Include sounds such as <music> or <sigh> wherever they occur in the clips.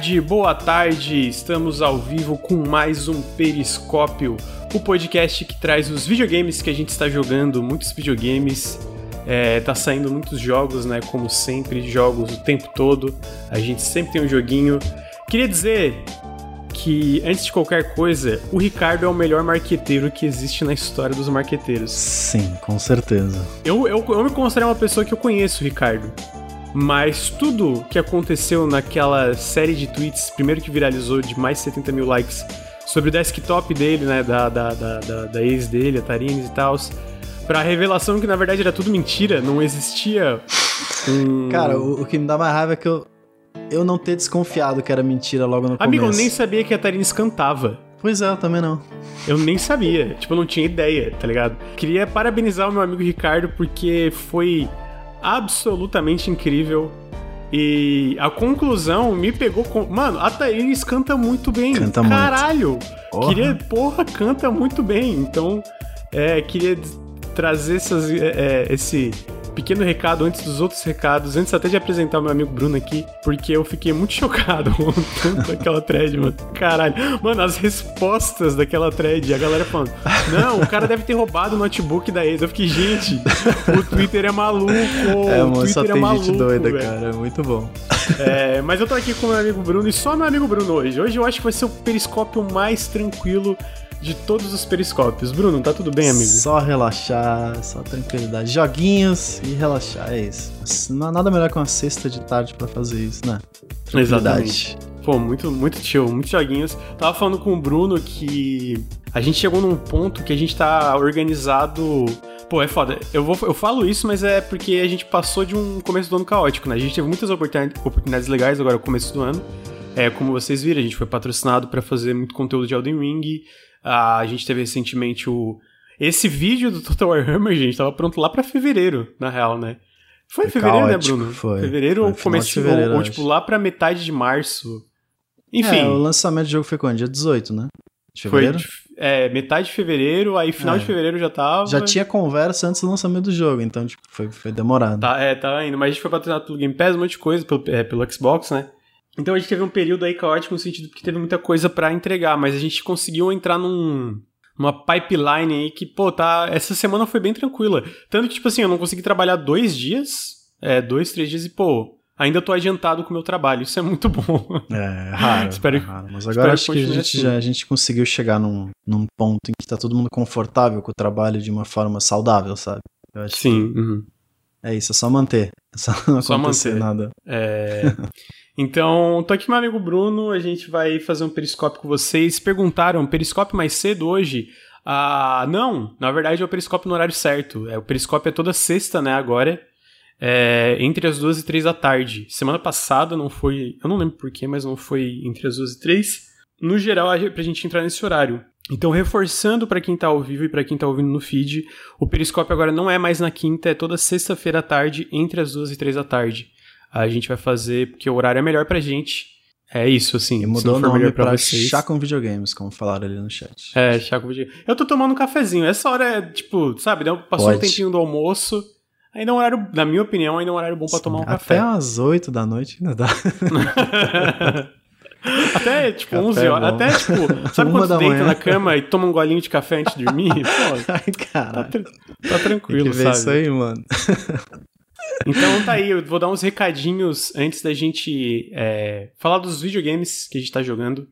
tarde, boa tarde. Estamos ao vivo com mais um Periscópio, o podcast que traz os videogames que a gente está jogando, muitos videogames. É, tá saindo muitos jogos, né? Como sempre, jogos o tempo todo. A gente sempre tem um joguinho. Queria dizer que, antes de qualquer coisa, o Ricardo é o melhor marqueteiro que existe na história dos marqueteiros. Sim, com certeza. Eu, eu, eu me considero uma pessoa que eu conheço, Ricardo. Mas tudo que aconteceu naquela série de tweets, primeiro que viralizou de mais de 70 mil likes, sobre o desktop dele, né, da, da, da, da, ex dele, a Tarines e tal, pra revelação que na verdade era tudo mentira, não existia um... Cara, o, o que me dá mais raiva é que eu, eu não ter desconfiado que era mentira logo no Amigo, começo. eu nem sabia que a Tarines cantava. Pois é, eu também não. Eu nem sabia, tipo, eu não tinha ideia, tá ligado? Queria parabenizar o meu amigo Ricardo porque foi absolutamente incrível. E a conclusão me pegou com. Mano, a Thaís canta muito bem. Canta Caralho! muito. Porra. Queria. Porra, canta muito bem. Então, é, queria trazer essas, é, é esse pequeno recado antes dos outros recados, antes até de apresentar o meu amigo Bruno aqui, porque eu fiquei muito <laughs> chocado com tanto daquela thread, mano. Caralho. Mano, as respostas daquela thread, a galera falando, não, o cara deve ter roubado o notebook da ex. Eu fiquei, gente, o Twitter é maluco. É, mano, o Twitter só é tem maluco, gente doida, velho. cara. É muito bom. É, mas eu tô aqui com o meu amigo Bruno e só meu amigo Bruno hoje. Hoje eu acho que vai ser o periscópio mais tranquilo de todos os periscópios. Bruno, tá tudo bem, amigo? Só relaxar, só tranquilidade. Joguinhos e relaxar, é isso. Não há nada melhor que uma sexta de tarde pra fazer isso, né? Exatamente. Pô, muito, muito chill, muitos joguinhos. Tava falando com o Bruno que a gente chegou num ponto que a gente tá organizado. Pô, é foda. Eu, vou, eu falo isso, mas é porque a gente passou de um começo do ano caótico, né? A gente teve muitas oportuni- oportunidades legais agora no começo do ano. É, como vocês viram, a gente foi patrocinado pra fazer muito conteúdo de Elden Ring. Ah, a gente teve recentemente o. Esse vídeo do Total Warhammer, gente, tava pronto lá pra fevereiro, na real, né? Foi em Foi fevereiro, caótico, né, Bruno? foi. Fevereiro Foi ou final de começo, fevereiro, ou, ou, tipo lá pra metade de março. Enfim, É, o lançamento do jogo foi quando? Dia 18, né? De foi fevereiro? de- é, metade de fevereiro, aí final É. de fevereiro já tava. Já tinha conversa antes do lançamento do jogo, então, tipo, foi, foi demorado. Tá, é, tava indo. Mas a gente foi patrocinado pelo Game Pass, um monte de coisa, pelo, é, pelo Xbox, né? Então a gente teve um período aí caótico no sentido que teve muita coisa pra entregar, mas a gente conseguiu entrar num. Numa pipeline aí que, pô, tá. Essa semana foi bem tranquila. Tanto que, tipo assim, eu não consegui trabalhar dois dias, é, dois, três dias e, pô, ainda tô adiantado com o meu trabalho. Isso é muito bom. É, raro. <laughs> Espero- é raro. Mas agora acho que a gente, assim. já, a gente conseguiu chegar num, num ponto em que tá todo mundo confortável com o trabalho de uma forma saudável, sabe? Eu acho Sim. uhum. que é isso, é só manter. É só não Só acontecer manter. nada. É, <laughs> Então, tô aqui com meu amigo Bruno, a gente vai fazer um periscópio com vocês. Perguntaram, periscópio mais cedo hoje? Ah, não, na verdade é o periscópio no horário certo. É, o periscópio é toda sexta, né, agora. É, entre as duas e três da tarde. Semana passada não foi. Eu não lembro porquê, mas não foi entre as duas e três. No geral, é pra gente entrar nesse horário. Então, reforçando pra quem tá ao vivo e pra quem tá ouvindo no feed, o periscópio agora não é mais na quinta, é toda sexta-feira à tarde, entre as duas e três da tarde. A gente vai fazer porque o horário é melhor pra gente. É isso, assim. E se mudou não o nome melhor pra vocês. Chá com Videogames, como falaram ali no chat. É, chá com videogame. Eu tô tomando um cafezinho. Essa hora é, tipo, sabe, passou um Pode. tempinho do almoço. Ainda é um horário, na minha opinião, ainda é um horário bom pra Sim, tomar um Até café. às 8 da noite ainda dá. <laughs> Até, tipo, Café 11 horas. bom. Até, tipo, <laughs> sabe quando deita manhã. na cama e toma um golinho de café antes de dormir? <laughs> Pô, Ai, tá, cara. tra- tá Tem tranquilo, que ver sabe? isso aí, mano. Então tá aí, eu vou dar uns recadinhos antes da gente é, falar dos videogames que a gente tá jogando.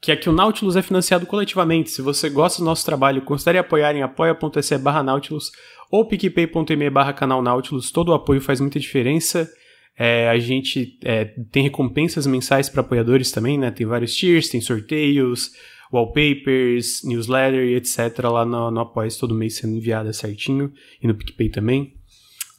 Que é que o Nautilus é financiado coletivamente. Se você gosta do nosso trabalho, considere apoiar em apoia.se barra Nautilus ou picpay.me barra canal Nautilus. Todo o apoio faz muita diferença. É, a gente é, tem recompensas mensais para apoiadores também, né? Tem vários tiers, tem sorteios, wallpapers, newsletter e etc. lá no, no Apoia todo mês sendo enviada certinho. E no PicPay também.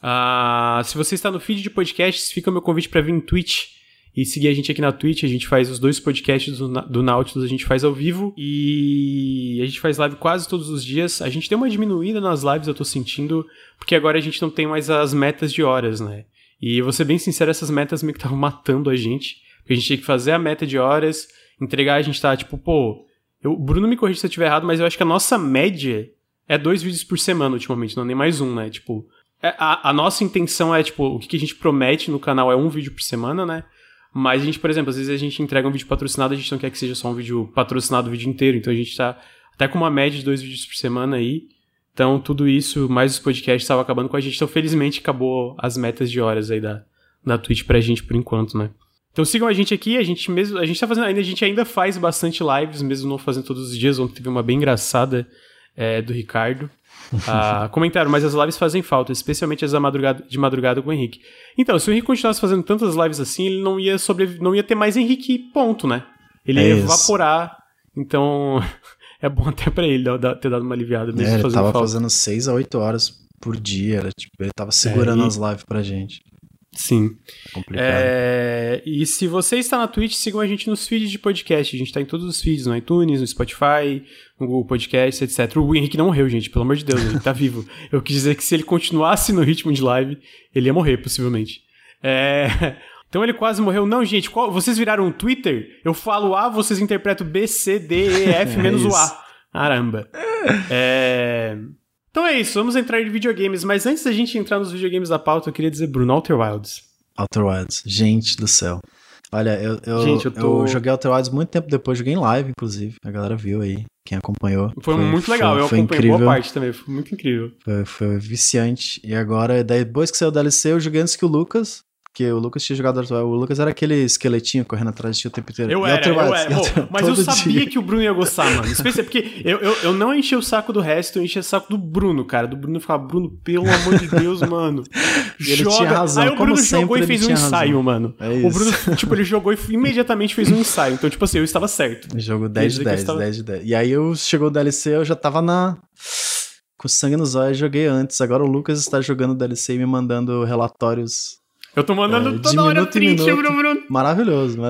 Ah, se você está no feed de podcasts, fica o meu convite para vir em Twitch e seguir a gente aqui na Twitch. A gente faz os dois podcasts do, do Nautilus, a gente faz ao vivo e a gente faz live quase todos os dias. A gente deu uma diminuída nas lives, eu tô sentindo, porque agora a gente não tem mais as metas de horas, né? E vou ser bem sincero, essas metas meio que estavam matando a gente. Porque a gente tinha que fazer a meta de horas, entregar, a gente tá tipo, pô. Eu, Bruno me corrige se eu estiver errado, mas eu acho que a nossa média é dois vídeos por semana ultimamente, não nem mais um, né? Tipo, a, a nossa intenção é, tipo, o que a gente promete no canal é um vídeo por semana, né? Mas a gente, por exemplo, às vezes a gente entrega um vídeo patrocinado, a gente não quer que seja só um vídeo patrocinado o vídeo inteiro, então a gente tá até com uma média de dois vídeos por semana aí. Então, tudo isso, mais os podcasts, estava acabando com a gente. Então, felizmente, acabou as metas de horas aí da, da Twitch pra gente por enquanto, né? Então sigam a gente aqui, a gente mesmo, a gente tá fazendo, ainda a gente ainda faz bastante lives, mesmo não fazendo todos os dias. Ontem teve uma bem engraçada é, do Ricardo. Ah, <laughs> comentaram, mas as lives fazem falta, especialmente as da madrugada, de madrugada com o Henrique. Então, se o Henrique continuasse fazendo tantas lives assim, ele não ia sobre, não ia ter mais Henrique, ponto, né? Ele É ia isso. evaporar. Então, <laughs> é bom até pra ele ter dado uma aliviada mesmo É, ele fazendo tava falta. fazendo 6 a 8 horas por dia. Era, tipo, ele tava segurando É, e- as lives pra gente. Sim. Complicado. É, e se você está na Twitch, sigam a gente nos feeds de podcast. A gente está em todos os feeds, no iTunes, no Spotify, no Google Podcast, etc. O Henrique não morreu, gente, pelo amor de Deus, ele tá vivo. Eu quis dizer que se ele continuasse no ritmo de live, ele ia morrer, possivelmente. É, Então ele quase morreu. Não, gente, qual- vocês viraram um Twitter? Eu falo A, vocês interpretam B, C, D, E, F, <laughs> É menos o. A. Caramba. É... Então é isso, vamos entrar em videogames. Mas antes da gente entrar nos videogames da pauta, eu queria dizer, Bruno, Outer Wilds. Outer Wilds. Gente do céu. Olha, eu, eu, Gente, eu tô- joguei Outer Wilds muito tempo depois, joguei em live, inclusive. A galera viu aí, quem acompanhou. Foi, muito legal, eu foi acompanhei incrível, boa parte também, foi muito incrível. Foi, foi viciante. E agora, depois que saiu o DLC, eu joguei antes que o Lucas. Porque o Lucas tinha jogado Wilds. O Lucas era aquele esqueletinho correndo atrás de ti o tempo inteiro. Eu era, eu era. mas eu sabia dia. que o Bruno ia gostar, mano. Especialmente porque eu, eu, eu não enchi o saco do resto, eu enchi o saco do Bruno, cara. Do Bruno ficava, Bruno, pelo amor de Deus, <laughs> mano. Ele tinha razão, Aí o como Bruno sempre, jogou e fez um tinha razão. ensaio, mano. É O isso. Bruno, <laughs> tipo, ele jogou e <laughs> imediatamente fez um ensaio. Então, tipo assim, eu estava certo. Jogo 10 de dizer que eu 10, estava- 10 de 10. E aí eu chegou o DLC, eu já tava na. Com sangue nos olhos, joguei antes. Agora o Lucas está jogando o DLC e me mandando relatórios Eu tô mandando É, toda hora print Bruno.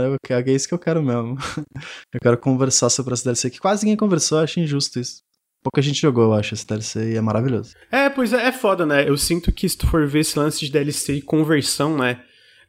eu quero- é isso que eu quero mesmo. <laughs> Eu quero conversar sobre esse DLC, que quase ninguém conversou, eu acho injusto isso. Pouca gente jogou, eu acho, esse DLC e é maravilhoso. É, pois é, é foda, né? Eu sinto que se tu for ver esse lance de DLC e conversão, né?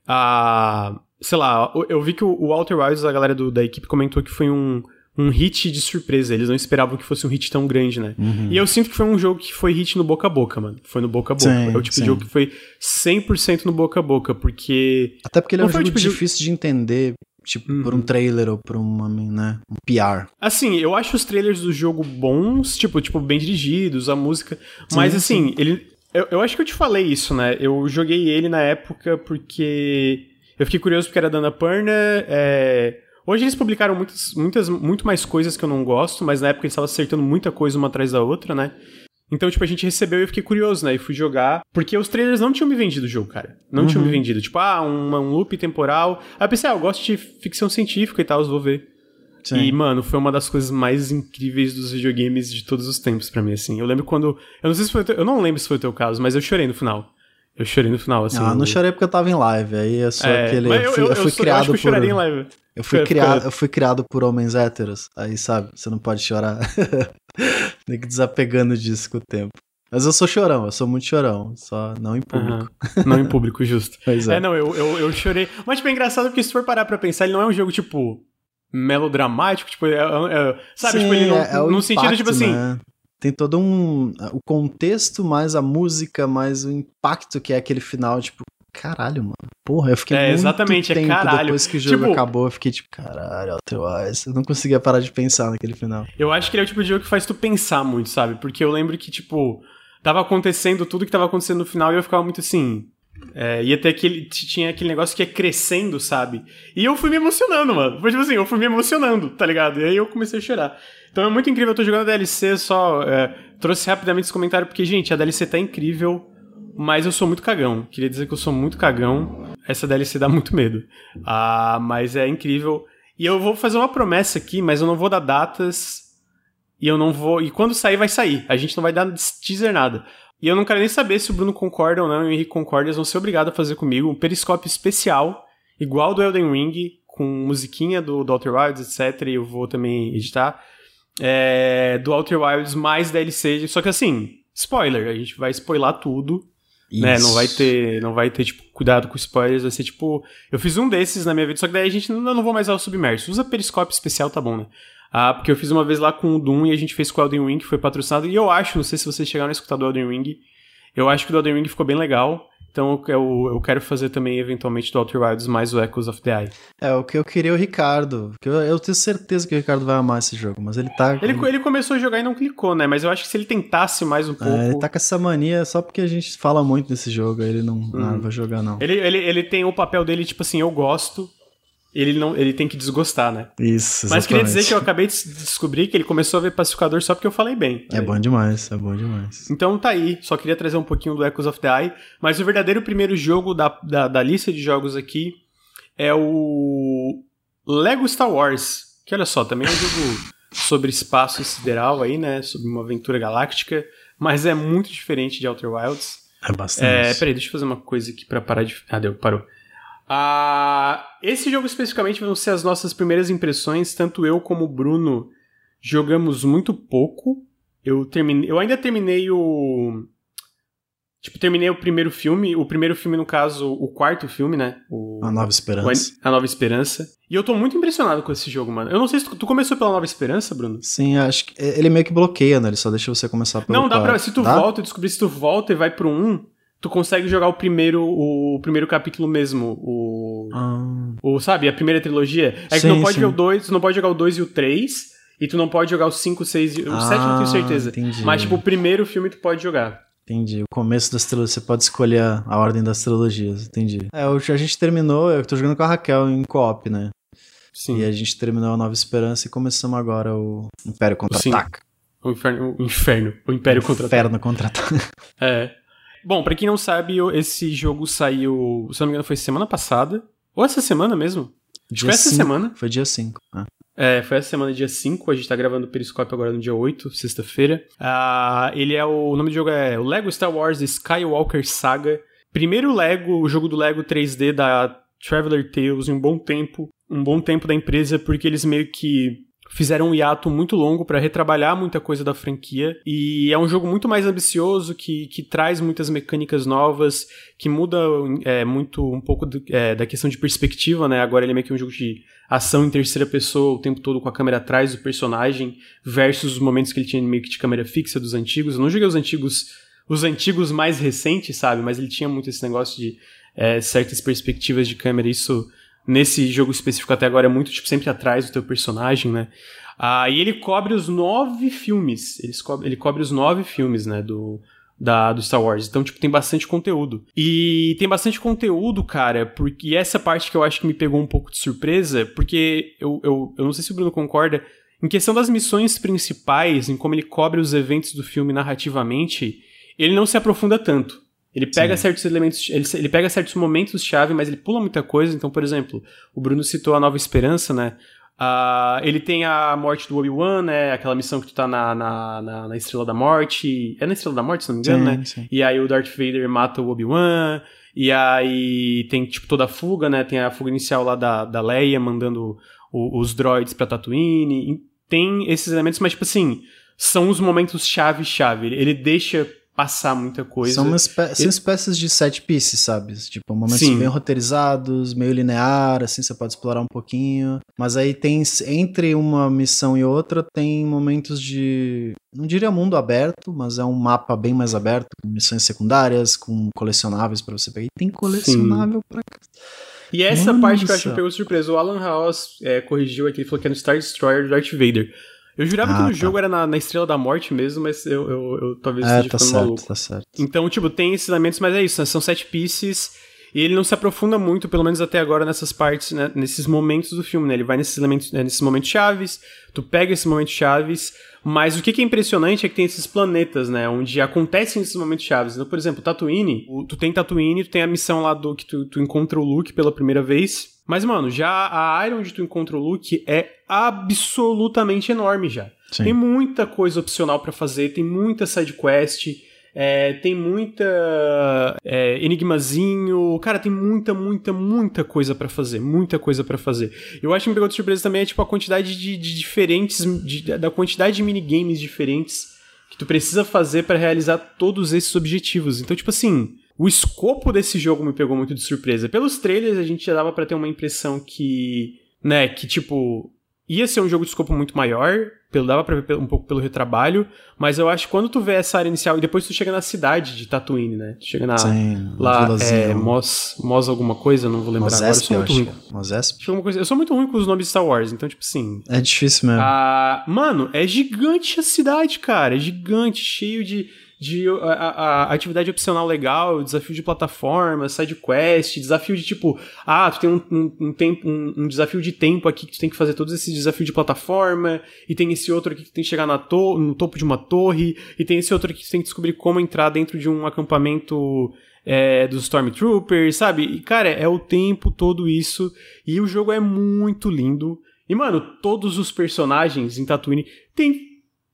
A. Sei lá, eu- eu vi que o Walter Wilds, a galera do- da equipe, comentou que foi um, um hit de surpresa. Eles não esperavam que fosse um hit tão grande, né? E eu sinto que foi um jogo que foi hit no boca a boca, mano. Foi no boca a boca. Sim, é o tipo sim. de jogo que foi 100% no boca a boca, porque. Até porque ele é Não um foi jogo tipo de- difícil de entender, tipo, por um Uhum. trailer ou por uma, né, um PR. Assim, eu acho os trailers do jogo bons, tipo, tipo bem dirigidos, a música. Mas Sim, assim, ele. Eu, eu acho que eu te falei isso, né? Eu joguei ele na época porque. Eu fiquei curioso porque era da Annapurna. É... Hoje eles publicaram muitas, muitas, muito mais coisas que eu não gosto, mas na época eles estavam acertando muita coisa uma atrás da outra, né? Então, tipo, a gente recebeu e eu fiquei curioso, né? E fui jogar. Porque os trailers não tinham me vendido o jogo, cara. Não tinham me vendido. Tipo, ah, um, um loop temporal. Aí eu pensei, ah, eu gosto de ficção científica e tal, eu vou ver. Sim. E, mano, foi uma das coisas mais incríveis dos videogames de todos os tempos pra mim, assim. Eu lembro quando. Eu não sei se foi teu, Eu não lembro se foi o teu caso, mas eu chorei no final. Eu chorei no final, assim. ah, não eu- chorei porque eu tava em live. Aí é só É, aquele. Eu fui, eu fui sou- eu criado eu por. choraria em live. Eu fui, criado, eu fui criado por homens héteros. Aí, sabe, você não pode chorar. <laughs> Tem que desapegando disso com o tempo. Mas eu sou chorão, eu sou muito chorão. Só não em público. Aham. Não em público, justo. <laughs> Pois é. É, não, eu, eu, eu chorei. Mas, tipo, é engraçado porque se for parar pra pensar, ele não é um jogo, tipo, melodramático, tipo, é, é- sabe, Sim, tipo, ele não, é- é no sentido, impacto, tipo assim, né? Tem todo um. O contexto, mais a música, mais o impacto que é aquele final, tipo, caralho, mano. Porra, eu fiquei É, muito exatamente, é tempo caralho. depois que o jogo Tipo- acabou, eu fiquei tipo, caralho, Otherwise. Eu não conseguia parar de pensar naquele final. Eu acho que ele é o tipo de jogo que faz tu pensar muito, sabe? Porque eu lembro que, tipo, tava acontecendo tudo que tava acontecendo no final e eu ficava muito assim. É, ia ter aquele. Tinha aquele negócio que ia crescendo, sabe? E eu fui me emocionando, mano. Foi tipo assim, eu fui me emocionando, tá ligado? E aí eu comecei a chorar. Então é muito incrível, eu tô jogando a DLC, só. é, trouxe rapidamente esse comentário, porque, gente, a DLC tá incrível, mas eu sou muito cagão. Queria dizer que eu sou muito cagão. Essa DLC dá muito medo. Ah, mas é incrível. E eu vou fazer uma promessa aqui, mas eu não vou dar datas. E eu não vou. E quando sair, vai sair. A gente não vai dar teaser nada. E eu não quero nem saber se o Bruno concorda ou não, e o Henrique concorda. Eles vão ser obrigados a fazer comigo um periscópio especial, igual do Elden Ring, com musiquinha do, do Outer Wilds, etc. E eu vou também editar. É, do Outer Wilds mais DLC. Só que assim, spoiler, a gente vai spoiler tudo. Né, não vai ter, não vai ter, tipo, cuidado com spoilers, vai ser tipo. Eu fiz um desses na minha vida, só que daí a gente não, não vou mais usar o submerso. Usa periscópio especial, tá bom, né? Ah, porque eu fiz uma vez lá com o Doom e a gente fez com o Elden Ring, que foi patrocinado. E eu acho, não sei se vocês chegaram a escutar do Elden Ring, eu acho que o do Elden Ring ficou bem legal. Então eu, eu quero fazer também, eventualmente, do Outer Wilds mais o Echoes of the Eye. É, o que eu queria é o Ricardo. Eu, eu tenho certeza que o Ricardo vai amar esse jogo, mas ele tá. Ele, ele começou a jogar e não clicou, né? Mas eu acho que se ele tentasse mais um pouco. É, ele tá com essa mania só porque a gente fala muito desse jogo, aí ele não, hum. não vai jogar, não. Ele, ele, ele tem o papel dele, tipo assim, eu gosto, ele não ele tem que desgostar, né? Isso, exatamente. Mas queria dizer que eu acabei de descobrir que ele começou a ver Pacificador só porque eu falei bem. É bom demais, é bom demais. Então tá aí, só queria trazer um pouquinho do Echoes of the Eye, mas o verdadeiro primeiro jogo da, da, da lista de jogos aqui é o Lego Star Wars, que olha só, também é um jogo sobre espaço sideral aí, né, sobre uma aventura galáctica, mas é muito diferente de Outer Wilds. É bastante. É, peraí, deixa eu fazer uma coisa aqui pra parar de... Ah, deu, parou. Ah, esse jogo especificamente vão ser as nossas primeiras impressões. Tanto eu como o Bruno jogamos muito pouco. Eu, terminei, eu ainda terminei o. Tipo, terminei o primeiro filme. O primeiro filme, no caso, o quarto filme, né? O, a Nova Esperança. a Nova Esperança. E eu tô muito impressionado com esse jogo, mano. Eu não sei se tu, tu começou pela Nova Esperança, Bruno. Sim, acho que ele meio que bloqueia, né? Ele só deixa você começar pelo Não, dá pra. Se tu dá? volta, eu descobri se tu volta e vai pro 1, um, tu consegue jogar o primeiro o primeiro capítulo mesmo, o, ah. o sabe, a primeira trilogia. É sim, que tu não pode ver o 2, tu não pode jogar o 2 e o 3, e tu não pode jogar o 5, 6 e o 7 ah, não tenho certeza. Entendi. Mas tipo, o primeiro filme tu pode jogar. Entendi. O começo das trilogias, você pode escolher a ordem das trilogias, entendi. É, a gente terminou, eu tô jogando com a Raquel em co-op, né? Sim. E a gente terminou a Nova Esperança e começamos agora o Império Contra-Ataca. O inferno, o inferno, o Império Contra-Ataca. Inferno Contra-Ataca. É. Bom, para quem não sabe, esse jogo saiu, se não me engano, foi semana passada. Ou essa semana mesmo? Dia foi essa cinco. semana. Foi dia 5. Ah. É, foi essa semana, dia 5. A gente tá gravando o Periscope agora no dia 8, sexta-feira. Uh, ele é o. O nome do jogo é o Lego Star Wars Skywalker Saga. Primeiro Lego, o jogo do Lego 3D da Traveler Tales em um bom tempo. Um bom tempo da empresa, porque eles meio que fizeram um hiato muito longo para retrabalhar muita coisa da franquia e é um jogo muito mais ambicioso que, que traz muitas mecânicas novas que muda é, muito um pouco do, é, da questão de perspectiva né? Agora ele é meio que um jogo de ação em terceira pessoa o tempo todo com a câmera atrás do personagem versus os momentos que ele tinha meio que de câmera fixa dos antigos. Eu não joguei os antigos os antigos mais recentes sabe? Mas ele tinha muito esse negócio de é, certas perspectivas de câmera isso nesse jogo específico até agora é muito, tipo, sempre atrás do teu personagem, né? Ah, e ele cobre os nove filmes. Ele cobre, ele cobre os nove filmes, né? Do, da, do Star Wars. Então, tipo, tem bastante conteúdo. E tem bastante conteúdo, cara, porque e essa parte que eu acho que me pegou um pouco de surpresa, porque eu, eu, eu não sei se o Bruno concorda, em questão das missões principais, em como ele cobre os eventos do filme narrativamente, ele não se aprofunda tanto. Ele pega Sim. certos elementos, ele, ele pega certos momentos-chave, mas ele pula muita coisa. Então, por exemplo, o Bruno citou a Nova Esperança, né? Uh, ele tem a morte do Obi-Wan, né? Aquela missão que tu tá na, na, na, na, Estrela da Morte. É na Estrela da Morte, se não me engano, sim, né? Sim. E aí o Darth Vader mata o Obi-Wan. E aí tem, tipo, toda a fuga, né? Tem a fuga inicial lá da, da Leia mandando o, os droids pra Tatooine. Tem esses elementos, mas, tipo assim, são os momentos chave-chave. Ele, ele deixa passar muita coisa. São, espé são espécies de set pieces, sabe? Tipo, momentos Sim. bem roteirizados, meio linear, assim, você pode explorar um pouquinho. Mas aí tem, entre uma missão e outra, tem momentos de. Não diria mundo aberto, mas é um mapa bem mais aberto, com missões secundárias, com colecionáveis para você pegar. E tem colecionável Sim. pra. E essa parte que eu acho que pegou surpresa. O Alan House é, corrigiu aqui, ele falou que é no Star Destroyer do Darth Vader. Eu jurava ah, que no tá. jogo era na, na, Estrela da Morte mesmo, mas eu, eu, eu talvez é, esteja tá certo, maluco. Tá certo. Então, tipo, tem esses elementos, mas é isso, né? são sete pieces e ele não se aprofunda muito, pelo menos até agora, nessas partes, né? nesses momentos do filme, né? Ele vai nesses elementos, né? nesses momentos chaves, tu pega esses momentos chaves, mas o que, é impressionante é que tem esses planetas, né? Onde acontecem esses momentos chaves. Então, por exemplo, Tatooine, tu tem Tatooine, tu tem a missão lá do que tu, tu encontra o Luke pela primeira vez, mas, mano, já a área onde tu encontra o Luke é absolutamente enorme já. Sim. Tem muita coisa opcional para fazer, tem muita side quest, é, tem muita é, enigmazinho, cara, tem muita, muita, muita coisa para fazer, muita coisa para fazer. Eu acho que me pegou de surpresa também é tipo a quantidade de, de diferentes, de, da quantidade de minigames diferentes que tu precisa fazer para realizar todos esses objetivos. Então, tipo assim, o escopo desse jogo me pegou muito de surpresa. Pelos trailers a gente já dava para ter uma impressão que, né, que tipo ia ser um jogo de escopo muito maior, pelo, dava pra ver um pouco pelo retrabalho, mas eu acho que quando tu vê essa área inicial e depois tu chega na cidade de Tatooine, né? Tu chega na. Sim, lá, é, Mos, Mos alguma coisa, não vou lembrar Mosesp, agora. Eu sou muito ruim. Mosesp? Coisa, eu sou muito ruim com os nomes de Star Wars, então, tipo assim. É difícil mesmo. Ah, mano, é gigante a cidade, cara. É gigante, cheio de de a, a, a, atividade opcional legal, desafio de plataforma, side quest, desafio de tipo, ah, tu tem um, um, um tempo, um, um, desafio de tempo aqui que tu tem que fazer todos esses desafios de plataforma, e tem esse outro aqui que tu tem que chegar na to no topo de uma torre, e tem esse outro aqui que tu tem que descobrir como entrar dentro de um acampamento é, dos Stormtroopers, sabe? E, cara, é o tempo todo isso, e o jogo é muito lindo. E, mano, todos os personagens em Tatooine têm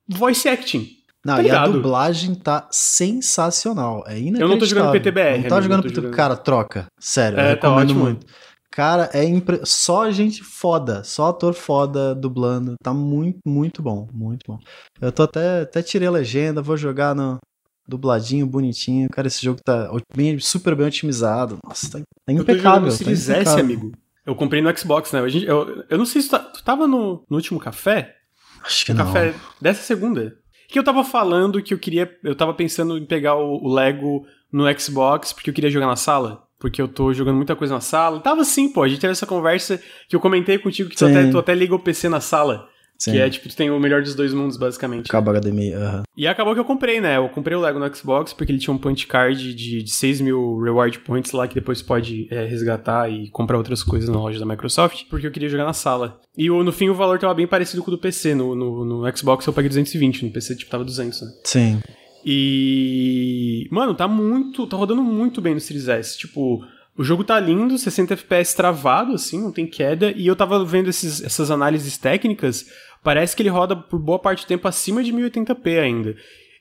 voice acting. Não, tá e a dublagem tá sensacional. É inacreditável. Eu não tô jogando PTBR. Não tá jogando PTBR. Jogando... Cara, troca. Sério, é, eu tá ótimo. muito. Cara, é impre... só gente foda, só ator foda dublando. Tá muito, muito bom, muito bom. Eu tô até, até tirei a legenda, vou jogar no dubladinho, bonitinho. Cara, esse jogo tá bem, super bem otimizado. Nossa, tá, tá impecável. Eu tô Series tá S, amigo. Eu comprei no Xbox, né? Eu, eu, eu não sei se tu, tá, tu tava no, no último café. Acho que no não. café dessa segunda que eu tava falando que eu queria. Eu tava pensando em pegar o, o, Lego no Xbox porque eu queria jogar na sala. Porque eu tô jogando muita coisa na sala. Tava assim, pô. A gente teve essa conversa que eu comentei contigo que tu até, tu até liga o PC na sala. Sim. Que é tipo, tu tem o melhor dos dois mundos, basicamente. Cabo HDMI, aham. E acabou que eu comprei, né? Eu comprei o Lego no Xbox porque ele tinha um point card de, de 6 mil reward points lá que depois pode é, resgatar e comprar outras coisas na loja da Microsoft, porque eu queria jogar na sala. E no fim o valor tava bem parecido com o do PC. No, no, no Xbox eu paguei 220, no PC tipo tava 200, né? Sim. E. Mano, tá muito. tá rodando muito bem no Series S. Tipo. O jogo tá lindo, 60 FPS travado, assim, não tem queda. E eu tava vendo esses, essas análises técnicas parece que ele roda por boa parte do tempo acima de 1080p ainda.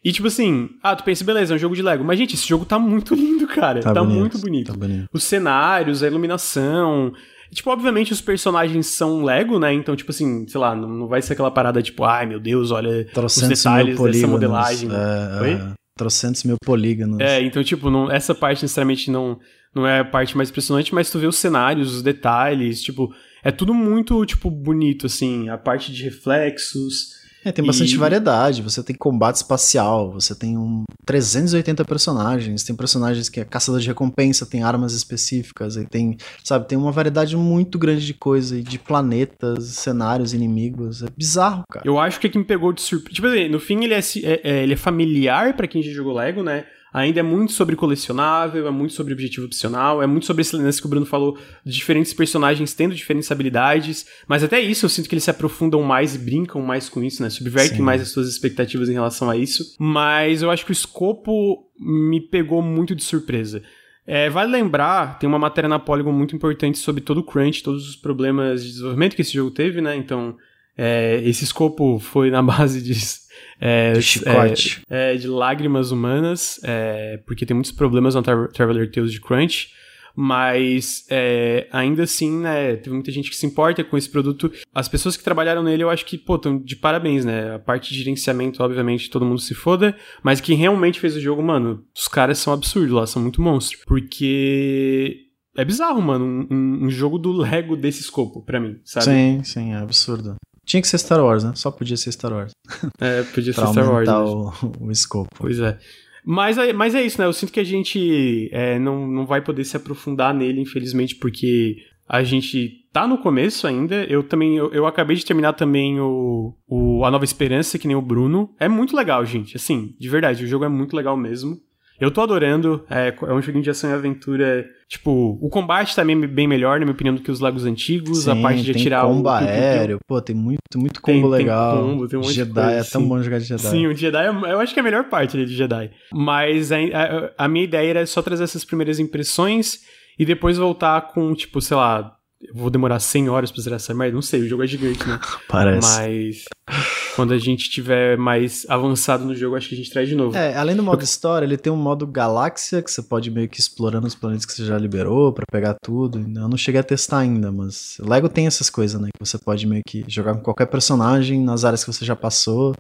E tipo assim, ah, tu pensa, beleza, é um jogo de Lego. Mas, gente, esse jogo tá muito <laughs> lindo, cara. Tá, tá bonito, muito bonito. Tá bonito. Os cenários, a iluminação. E, tipo, obviamente os personagens são Lego, né? Então, tipo assim, sei lá, não, não vai ser aquela parada tipo, ai meu Deus, olha Trocentos os detalhes dessa modelagem. É, Oi? É, trocentos mil polígonos. É, então, tipo, não, essa parte necessariamente não, não é a parte mais impressionante, mas tu vê os cenários, os detalhes, tipo, é tudo muito, tipo, bonito, assim. A parte de reflexos. É, tem bastante e... variedade. Você tem combate espacial, você tem um 380 personagens, tem personagens que é caçador de recompensa, tem armas específicas, e tem, sabe, tem uma variedade muito grande de coisa, de planetas, cenários, inimigos. É bizarro, cara. Eu acho que é que me pegou de surpresa. Tipo assim, no fim ele é, é, é ele é familiar para quem já jogou Lego, né? Ainda é muito sobre colecionável, é muito sobre objetivo opcional, é muito sobre esse lance que o Bruno falou, de diferentes personagens tendo diferentes habilidades, mas até isso eu sinto que eles se aprofundam mais e brincam mais com isso, né? Subvertem Sim. mais as suas expectativas em relação a isso. Mas eu acho que o escopo me pegou muito de surpresa. É, vale lembrar, tem uma matéria na Polygon muito importante sobre todo o crunch, todos os problemas de desenvolvimento que esse jogo teve, né? Então, é, esse escopo foi na <laughs> base de é, de chicote. É, é, de lágrimas humanas, é, porque tem muitos problemas no Tra Traveler Tales de Crunch. Mas é, ainda assim, né, teve muita gente que se importa com esse produto. As pessoas que trabalharam nele, eu acho que, pô, estão de parabéns, né? A parte de gerenciamento, obviamente, todo mundo se foda. Mas quem realmente fez o jogo, mano, os caras são absurdos lá, são muito monstros. Porque é bizarro, mano, um, um, jogo do Lego desse escopo, para mim, sabe? Sim, sim, é absurdo. Tinha que ser Star Wars, né? Só podia ser Star Wars. <laughs> É, podia ser Star Wars. O, o escopo. Pois é. Mas, é, mas é isso, né? Eu sinto que a gente é, não, não vai poder se aprofundar nele, infelizmente, porque a gente tá no começo ainda. Eu também, eu, eu acabei de terminar também o, o A Nova Esperança, que nem o Bruno. É muito legal, gente. Assim, de verdade, o jogo é muito legal mesmo. Eu tô adorando. É, é um joguinho de ação e aventura. Tipo, o combate também é bem melhor, na minha opinião, do que os Lagos antigos. Sim, a parte de atirar o. combo aéreo. Pô, tem muito, muito combo tem, legal. Tem combo, tem um monte Jedi, de coisa, é tão bom jogar de Jedi. Sim, o Jedi, é, eu acho que é a melhor parte ali de Jedi. Mas a, a, a minha ideia era só trazer essas primeiras impressões e depois voltar com, tipo, sei lá, vou demorar 100 horas pra zerar essa merda? Não sei, o jogo é gigante, né? <laughs> Parece. Mas quando a gente tiver mais avançado no jogo, acho que a gente traz de novo. É, além do modo história, ele tem um modo galáxia, que você pode meio que explorando os planetas que você já liberou para pegar tudo. Eu não cheguei a testar ainda, mas Lego tem essas coisas, né? Que você pode meio que jogar com qualquer personagem nas áreas que você já passou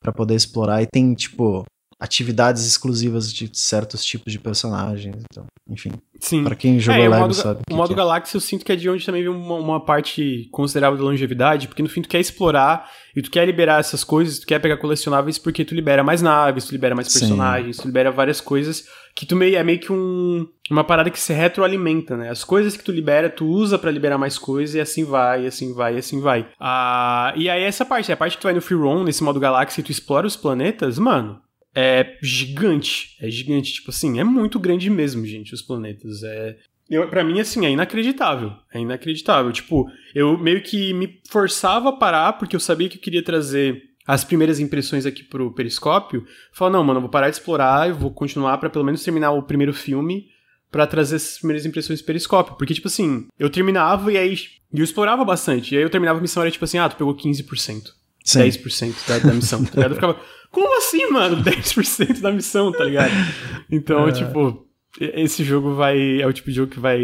para poder explorar. E tem, tipo, atividades exclusivas de certos tipos de personagens. Então, enfim. Sim. Pra quem jogou é, Lego o modo, sabe. O modo é. Galáxia eu sinto que é de onde também vem uma, uma, parte considerável da longevidade, porque no fim tu quer explorar e tu quer liberar essas coisas, tu quer pegar colecionáveis porque tu libera mais naves, tu libera mais personagens, Sim. tu libera várias coisas que tu meio, é meio que um, uma parada que se retroalimenta, né? As coisas que tu libera, tu usa para liberar mais coisas e assim vai, e assim vai, e assim vai. Ah, e aí essa parte, a parte que tu vai no Free Roam, nesse modo Galáxia e tu explora os planetas, mano, é gigante. É gigante, tipo assim, é muito grande mesmo, gente, os planetas. É. Eu, pra mim, assim, é inacreditável. É inacreditável. Tipo, eu meio que me forçava a parar, porque eu sabia que eu queria trazer as primeiras impressões aqui pro periscópio. Falar, não, mano, eu vou parar de explorar, eu vou continuar para pelo menos terminar o primeiro filme para trazer essas primeiras impressões do periscópio. Porque, tipo assim, eu terminava e aí. E eu explorava bastante. E aí eu terminava a missão, era tipo assim, ah, tu pegou 15%. Sim. 10% da, da missão, tá Eu ficava, como assim, mano? <laughs> 10% da missão, tá ligado? Então, é. tipo, esse jogo vai. É o tipo de jogo que vai,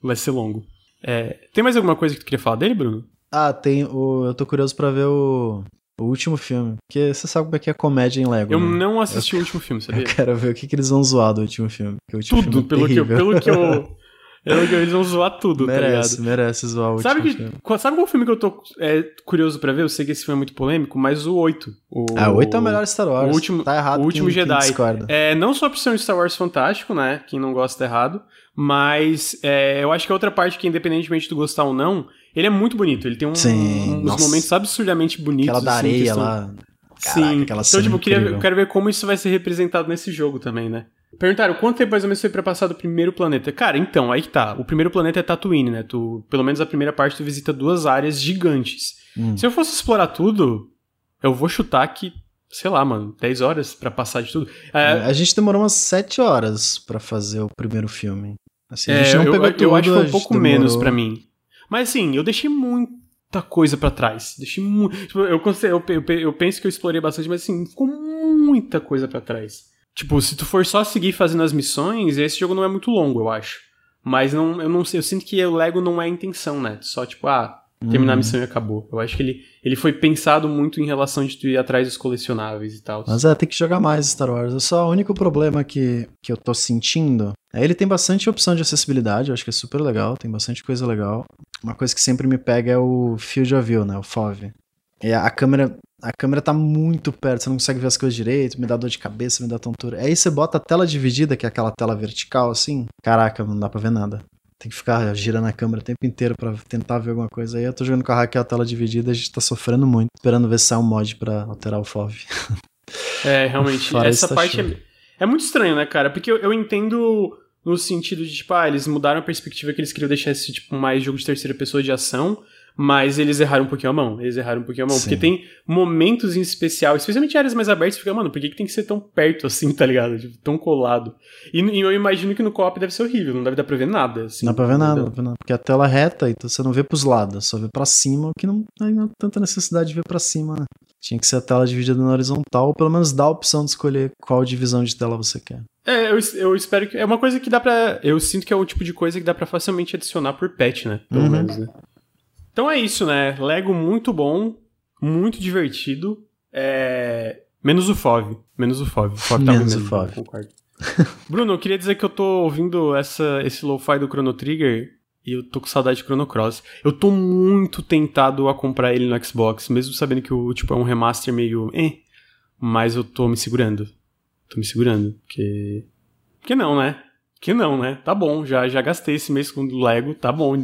vai ser longo. É, tem mais alguma coisa que tu queria falar dele, Bruno? Ah, tem. O, eu tô curioso pra ver o, o último filme. Porque você sabe como é que é comédia em Lego. Eu né? não assisti eu, o último filme, sabia? <laughs> Eu quero ver o que, que eles vão zoar do último filme. Último Tudo, filme é pelo, que eu, pelo que eu. <laughs> Eles vão zoar tudo, merece, tá ligado? Merece zoar o sabe que, filme. Sabe qual filme que eu tô é, curioso pra ver? Eu sei que esse filme é muito polêmico, mas o 8. O, ah, o 8 é o melhor Star Wars. O último, tá errado o último quem, Jedi. Quem é, não só por ser um Star Wars fantástico, né? Quem não gosta tá errado. Mas é, eu acho que a outra parte que, independentemente de gostar ou não, ele é muito bonito. Ele tem um, Sim, uns nossa. momentos absurdamente bonitos. Aquela da assim, areia questão... lá. Caraca, Sim. então, tipo, eu, queria, eu quero ver como isso vai ser representado nesse jogo também, né? Perguntaram quanto tempo mais ou menos foi pra passar do primeiro planeta. Cara, então, aí que tá. O primeiro planeta é Tatooine, né? Tu, pelo menos a primeira parte, tu visita duas áreas gigantes. Hum. Se eu fosse explorar tudo, eu vou chutar que, sei lá, mano, 10 horas para passar de tudo. É, a gente demorou umas 7 horas para fazer o primeiro filme. Assim, a gente é, não pegou eu, tudo, eu acho que foi um pouco demorou... menos para mim. Mas assim, eu deixei muita coisa para trás. Deixei muito. Tipo, eu, eu, eu, eu penso que eu explorei bastante, mas assim, ficou muita coisa para trás. Tipo, se tu for só seguir fazendo as missões, esse jogo não é muito longo, eu acho. Mas não, eu não sei, eu sinto que o Lego não é a intenção, né? Só tipo, ah, terminar a uhum. missão e acabou. Eu acho que ele, ele foi pensado muito em relação de tu ir atrás dos colecionáveis e tal. Mas é, tem que jogar mais Star Wars. Só o único problema que, que eu tô sentindo é ele tem bastante opção de acessibilidade, eu acho que é super legal, tem bastante coisa legal. Uma coisa que sempre me pega é o Field of View, né? O FOV. E a câmera, a câmera tá muito perto, você não consegue ver as coisas direito, me dá dor de cabeça, me dá tontura. Aí você bota a tela dividida, que é aquela tela vertical assim. Caraca, não dá pra ver nada. Tem que ficar girando a câmera o tempo inteiro para tentar ver alguma coisa. Aí eu tô jogando com a Raquel a tela dividida, a gente tá sofrendo muito, esperando ver se sai um mod pra alterar o FOV. <laughs> É, realmente, essa tá parte é, é, muito estranho, né, cara? Porque eu, eu entendo no sentido de, tipo, ah, eles mudaram a perspectiva que eles queriam deixar esse, tipo, mais jogo de terceira pessoa de ação, mas eles erraram um pouquinho a mão. Eles erraram um pouquinho a mão. Sim. Porque tem momentos em especial, especialmente áreas mais abertas, fica, mano, por que, que tem que ser tão perto assim, tá ligado? Tipo, tão colado. E, e, eu imagino que no co-op deve ser horrível, não deve dar pra ver nada. Assim, não dá pra ver nada, pra ver nada, porque a tela é reta, então você não vê pros lados, só vê pra cima, o que não tem tanta necessidade de ver pra cima, né? Tinha que ser a tela dividida na horizontal, ou pelo menos dá a opção de escolher qual divisão de tela você quer. É, eu, eu espero que. É uma coisa que dá pra. Eu sinto que é o tipo de coisa que dá pra facilmente adicionar por patch, né? Pelo uhum. menos, né? Então é isso, né? Lego muito bom, muito divertido. É... Menos o FOV. Menos o FOV. O FOV tá Menos o FOV. Concordo. <laughs> Bruno, eu queria dizer que eu tô ouvindo essa, esse lo-fi do Chrono Trigger e eu tô com saudade de Chrono Cross. Eu tô muito tentado a comprar ele no Xbox, mesmo sabendo que o tipo é um remaster meio. Eh, mas eu tô me segurando. Tô me segurando, porque. Que não, né? Que não, né? Tá bom, já, já gastei esse mês com o Lego, tá bom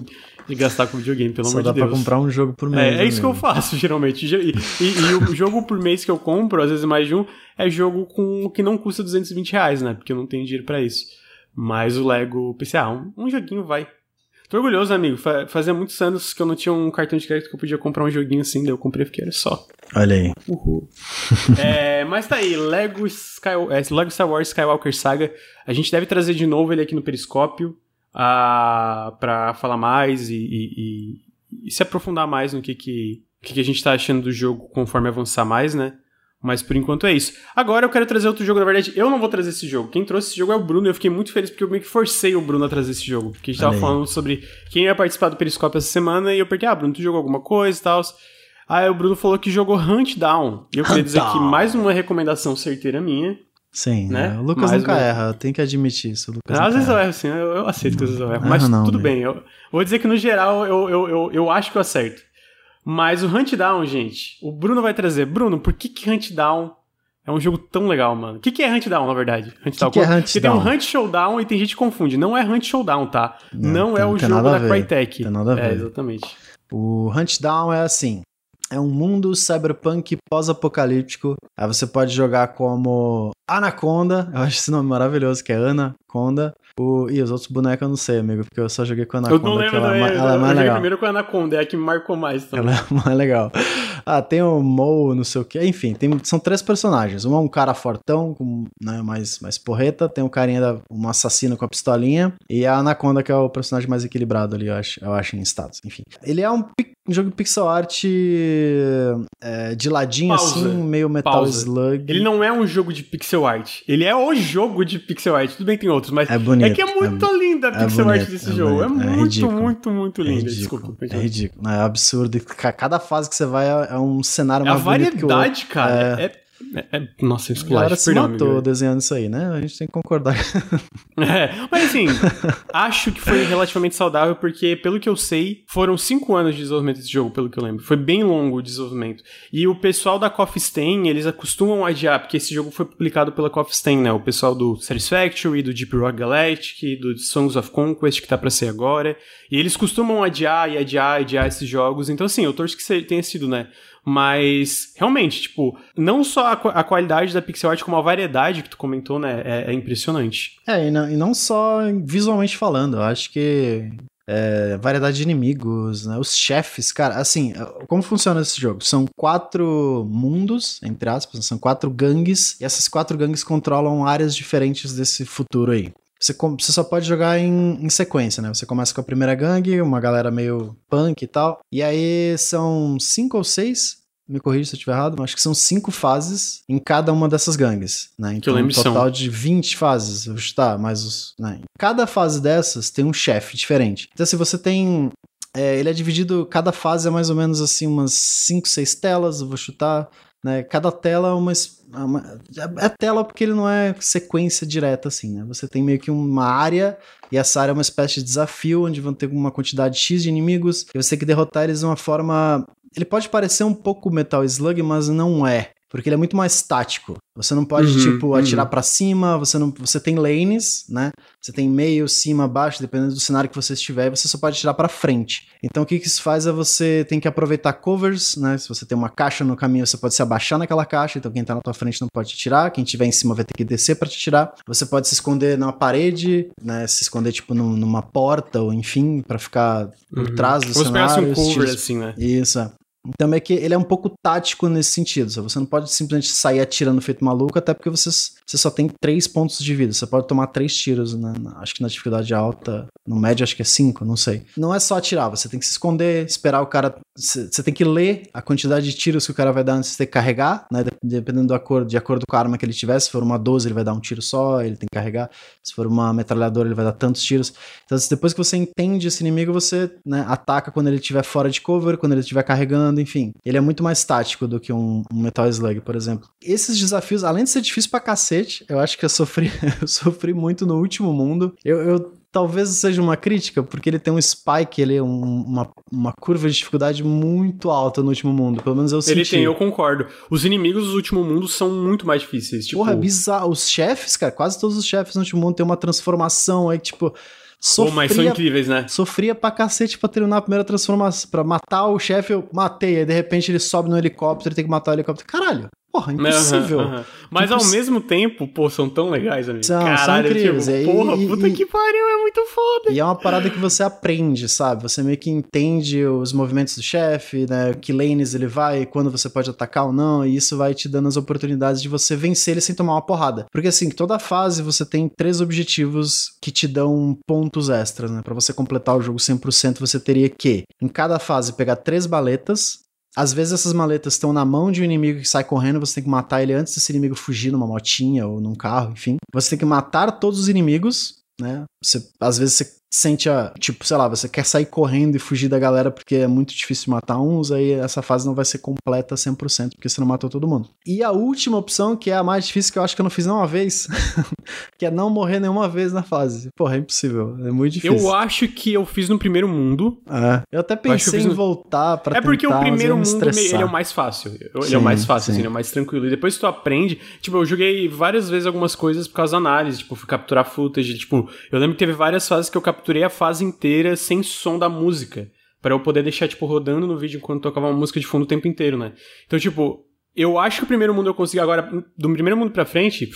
de gastar com videogame, pelo Só amor de Deus. Só dá pra comprar um jogo por mês. É, é isso que eu faço, geralmente. E, e, e, o jogo por mês que eu compro, às vezes mais de um, é jogo com que não custa 220 reais, né? Porque eu não tenho dinheiro para isso. Mas o Lego PCA, um, um joguinho vai. Tô orgulhoso, amigo. Fazia muitos anos que eu não tinha um cartão de crédito que eu podia comprar um joguinho assim, daí eu comprei porque era só. Olha aí. Uhul. <laughs> é, mas tá aí, Lego, Sky, é, Lego Star Wars Skywalker Saga. A gente deve trazer de novo ele aqui no Periscópio para falar mais e, e, e, se aprofundar mais no que, que, que a gente tá achando do jogo conforme avançar mais, né? Mas por enquanto é isso. Agora eu quero trazer outro jogo. Na verdade, eu não vou trazer esse jogo. Quem trouxe esse jogo é o Bruno. E eu fiquei muito feliz porque eu meio que forcei o Bruno a trazer esse jogo. Porque a gente tava falando sobre quem ia participar do Periscópio essa semana. E eu perguntei, ah, Bruno, tu jogou alguma coisa e tal? Aí o Bruno falou que jogou Hunt Down. E eu queria dizer que mais uma recomendação certeira minha. Sim, né? É. o Lucas Mas, nunca erra, tem que admitir isso. Lucas às vezes erra. eu erro, sim, eu, eu aceito que às vezes eu erro. Mas não, tudo bem, eu vou dizer que no geral eu, eu, eu, eu acho que eu acerto. Mas o Hunt Down, gente, o Bruno vai trazer. Bruno, por que, que Hunt Down é um jogo tão legal, mano? O que, que é Hunt Down, na verdade? Hunt que Down. Que é Hunt Porque Down? tem um Hunt Showdown e tem gente que confunde. Não é Hunt Showdown, tá? Não, não é tem, é o jogo da Crytek. Tem nada a é, ver. É, exatamente. O Hunt Down é assim: é um mundo cyberpunk pós-apocalíptico. Aí você pode jogar como Anaconda, eu acho esse nome maravilhoso, que é Anaconda. O... E os outros bonecos eu não sei, amigo, porque eu só joguei com a Anaconda. Eu não lembro, ela, é, ela é mais eu legal. primeiro com a Anaconda, é a que me marcou mais. Também. Ela é mais legal. Ah, tem o Mo, não sei o que. Enfim, tem, são três personagens. Um é um cara fortão, com, né, mais, mais porreta. Tem o carinha, da, um assassino com a pistolinha. E a Anaconda, que é o personagem mais equilibrado ali, eu acho, eu acho em status. Enfim. Ele é um, um jogo pixel art é, de ladinho, Pausa. assim, meio Metal Pausa. Slug. Ele não é um jogo de pixel art. Ele é o jogo de pixel art. Tudo bem tem outros, mas é, bonito, é que é muito é, linda a é pixel bonito, art desse é jogo. É, muito, ridículo. muito, muito linda. Desculpa. É ridículo. É absurdo. Cada fase que você vai é um cenário mais bonito. A variedade, cara, é é, é, nossa, isso claro. se matou desenhando isso aí, né? A gente tem que concordar. <laughs> é, mas assim, <laughs> acho que foi relativamente saudável, porque, pelo que eu sei, foram cinco anos de desenvolvimento desse jogo, pelo que eu lembro. Foi bem longo o desenvolvimento. E o pessoal da Coffee Stain, eles acostumam adiar, porque esse jogo foi publicado pela Coffee Stain, né? O pessoal do Satisfactory, do Deep Rock Galactic, do Songs of Conquest, que tá pra ser agora. E eles costumam adiar e adiar e adiar esses jogos. Então, assim, eu torço que tenha sido, né? Mas, realmente, tipo, não só a, a, qualidade da pixel art, como a variedade que tu comentou, né? É, é impressionante. É, e não, e não, só visualmente falando, eu acho que. É, variedade de inimigos, né? Os chefes, cara, assim, como funciona esse jogo? São quatro mundos, entre aspas, são quatro gangues, e essas quatro gangues controlam áreas diferentes desse futuro aí. Você, você só pode jogar em, em, sequência, né? Você começa com a primeira gangue, uma galera meio punk e tal. E aí são cinco ou seis me corrija se eu estiver errado, acho que são cinco fases em cada uma dessas gangues, né? Então, um total são. de 20 fases, eu vou chutar, mas os, né? Cada fase dessas tem um chefe diferente. Então, se você tem é, ele é dividido, cada fase é mais ou menos assim, umas 5, 6 telas, eu vou chutar. Né? Cada tela é uma, é uma, É tela porque ele não é sequência direta, assim, né? Você tem meio que uma área, e essa área é uma espécie de desafio, onde vão ter uma quantidade X de inimigos, e você tem que derrotar eles de uma forma ele pode parecer um pouco Metal Slug, mas não é. Porque ele é muito mais tático. Você não pode, uhum, tipo, atirar uhum. para cima, você não. Você tem lanes, né? Você tem meio, cima, baixo, dependendo do cenário que você estiver, você só pode atirar para frente. Então o que, que isso faz é você tem que aproveitar covers, né? Se você tem uma caixa no caminho, você pode se abaixar naquela caixa, então quem tá na tua frente não pode atirar, quem tiver em cima vai ter que descer para te atirar. Você pode se esconder na parede, né? Se esconder, tipo, numa porta, ou enfim, para ficar por uhum. trás do Como cenário. um cover, assim, né? Isso. É. Então é que ele é um pouco tático nesse sentido. Você não pode simplesmente sair atirando feito maluco, até porque você, você só tem três pontos de vida. Você pode tomar três tiros, acho que na dificuldade alta, no médio acho que é cinco, não sei. Não é só atirar, você tem que se esconder, esperar o cara. Você tem que ler a quantidade de tiros que o cara vai dar antes de que carregar, né? Dependendo de acordo com a arma que ele tiver. Se for uma 12, ele vai dar um tiro só, ele tem que carregar. Se for uma metralhadora, ele vai dar tantos tiros. Então, depois que você entende esse inimigo, você né, ataca quando ele estiver fora de cover, quando ele estiver carregando enfim. Ele é muito mais tático do que um, um, Metal Slug, por exemplo. Esses desafios, além de ser difícil pra cacete, eu acho que eu sofri, <laughs> eu sofri muito no último mundo. Eu, eu talvez seja uma crítica, porque ele tem um spike, ele é um, uma, uma curva de dificuldade muito alta no último mundo. Pelo menos eu senti. Ele tem, eu concordo. Os inimigos do último mundo são muito mais difíceis. Tipo... Porra, é bizarro. Os chefes, cara, quase todos os chefes no último mundo têm uma transformação aí, tipo. Sofria, Pô, mas são incríveis, né? Sofria pra cacete pra terminar a primeira transformação. Pra matar o chefe, eu matei. Aí de repente ele sobe no helicóptero e tem que matar o helicóptero. Caralho. Porra, impossível. Uhum, uhum. Mas ao mesmo tempo, pô, são tão legais, amigo. São, Caralho, são incríveis. Tipo, porra, e, puta e, que pariu, é muito foda. E é uma parada que você aprende, sabe? Você meio que entende os movimentos do chefe, né? Que lanes ele vai, quando você pode atacar ou não, e isso vai te dando as oportunidades de você vencer ele sem tomar uma porrada. Porque assim, toda fase você tem três objetivos que te dão pontos extras, né? Pra você completar o jogo 100%, você teria que, em cada fase, pegar três baletas, às vezes essas maletas estão na mão de um inimigo que sai correndo, você tem que matar ele antes desse inimigo fugir numa motinha ou num carro, enfim. Você tem que matar todos os inimigos, né? Você, às vezes você sente a. Tipo, sei lá, você quer sair correndo e fugir da galera porque é muito difícil matar uns, aí essa fase não vai ser completa 100%, porque você não matou todo mundo. E a última opção, que é a mais difícil, que eu acho que eu não fiz nenhuma vez, <laughs> que é não morrer nenhuma vez na fase. Porra, é impossível. É muito difícil. Eu acho que eu fiz no primeiro mundo. É. Eu até pensei eu em no... voltar pra É porque tentar, o primeiro mundo ele é o mais fácil. Ele sim, é o mais fácil, assim, ele é o mais tranquilo. E depois tu aprende. Tipo, eu joguei várias vezes algumas coisas por causa da análise. Tipo, fui capturar footage. Tipo, eu lembro que teve várias fases que eu capturei a fase inteira sem som da música. para eu poder deixar, tipo, rodando no vídeo enquanto tocava uma música de fundo o tempo inteiro, né? Então, tipo, eu acho que o primeiro mundo eu consegui agora. Do primeiro mundo pra frente.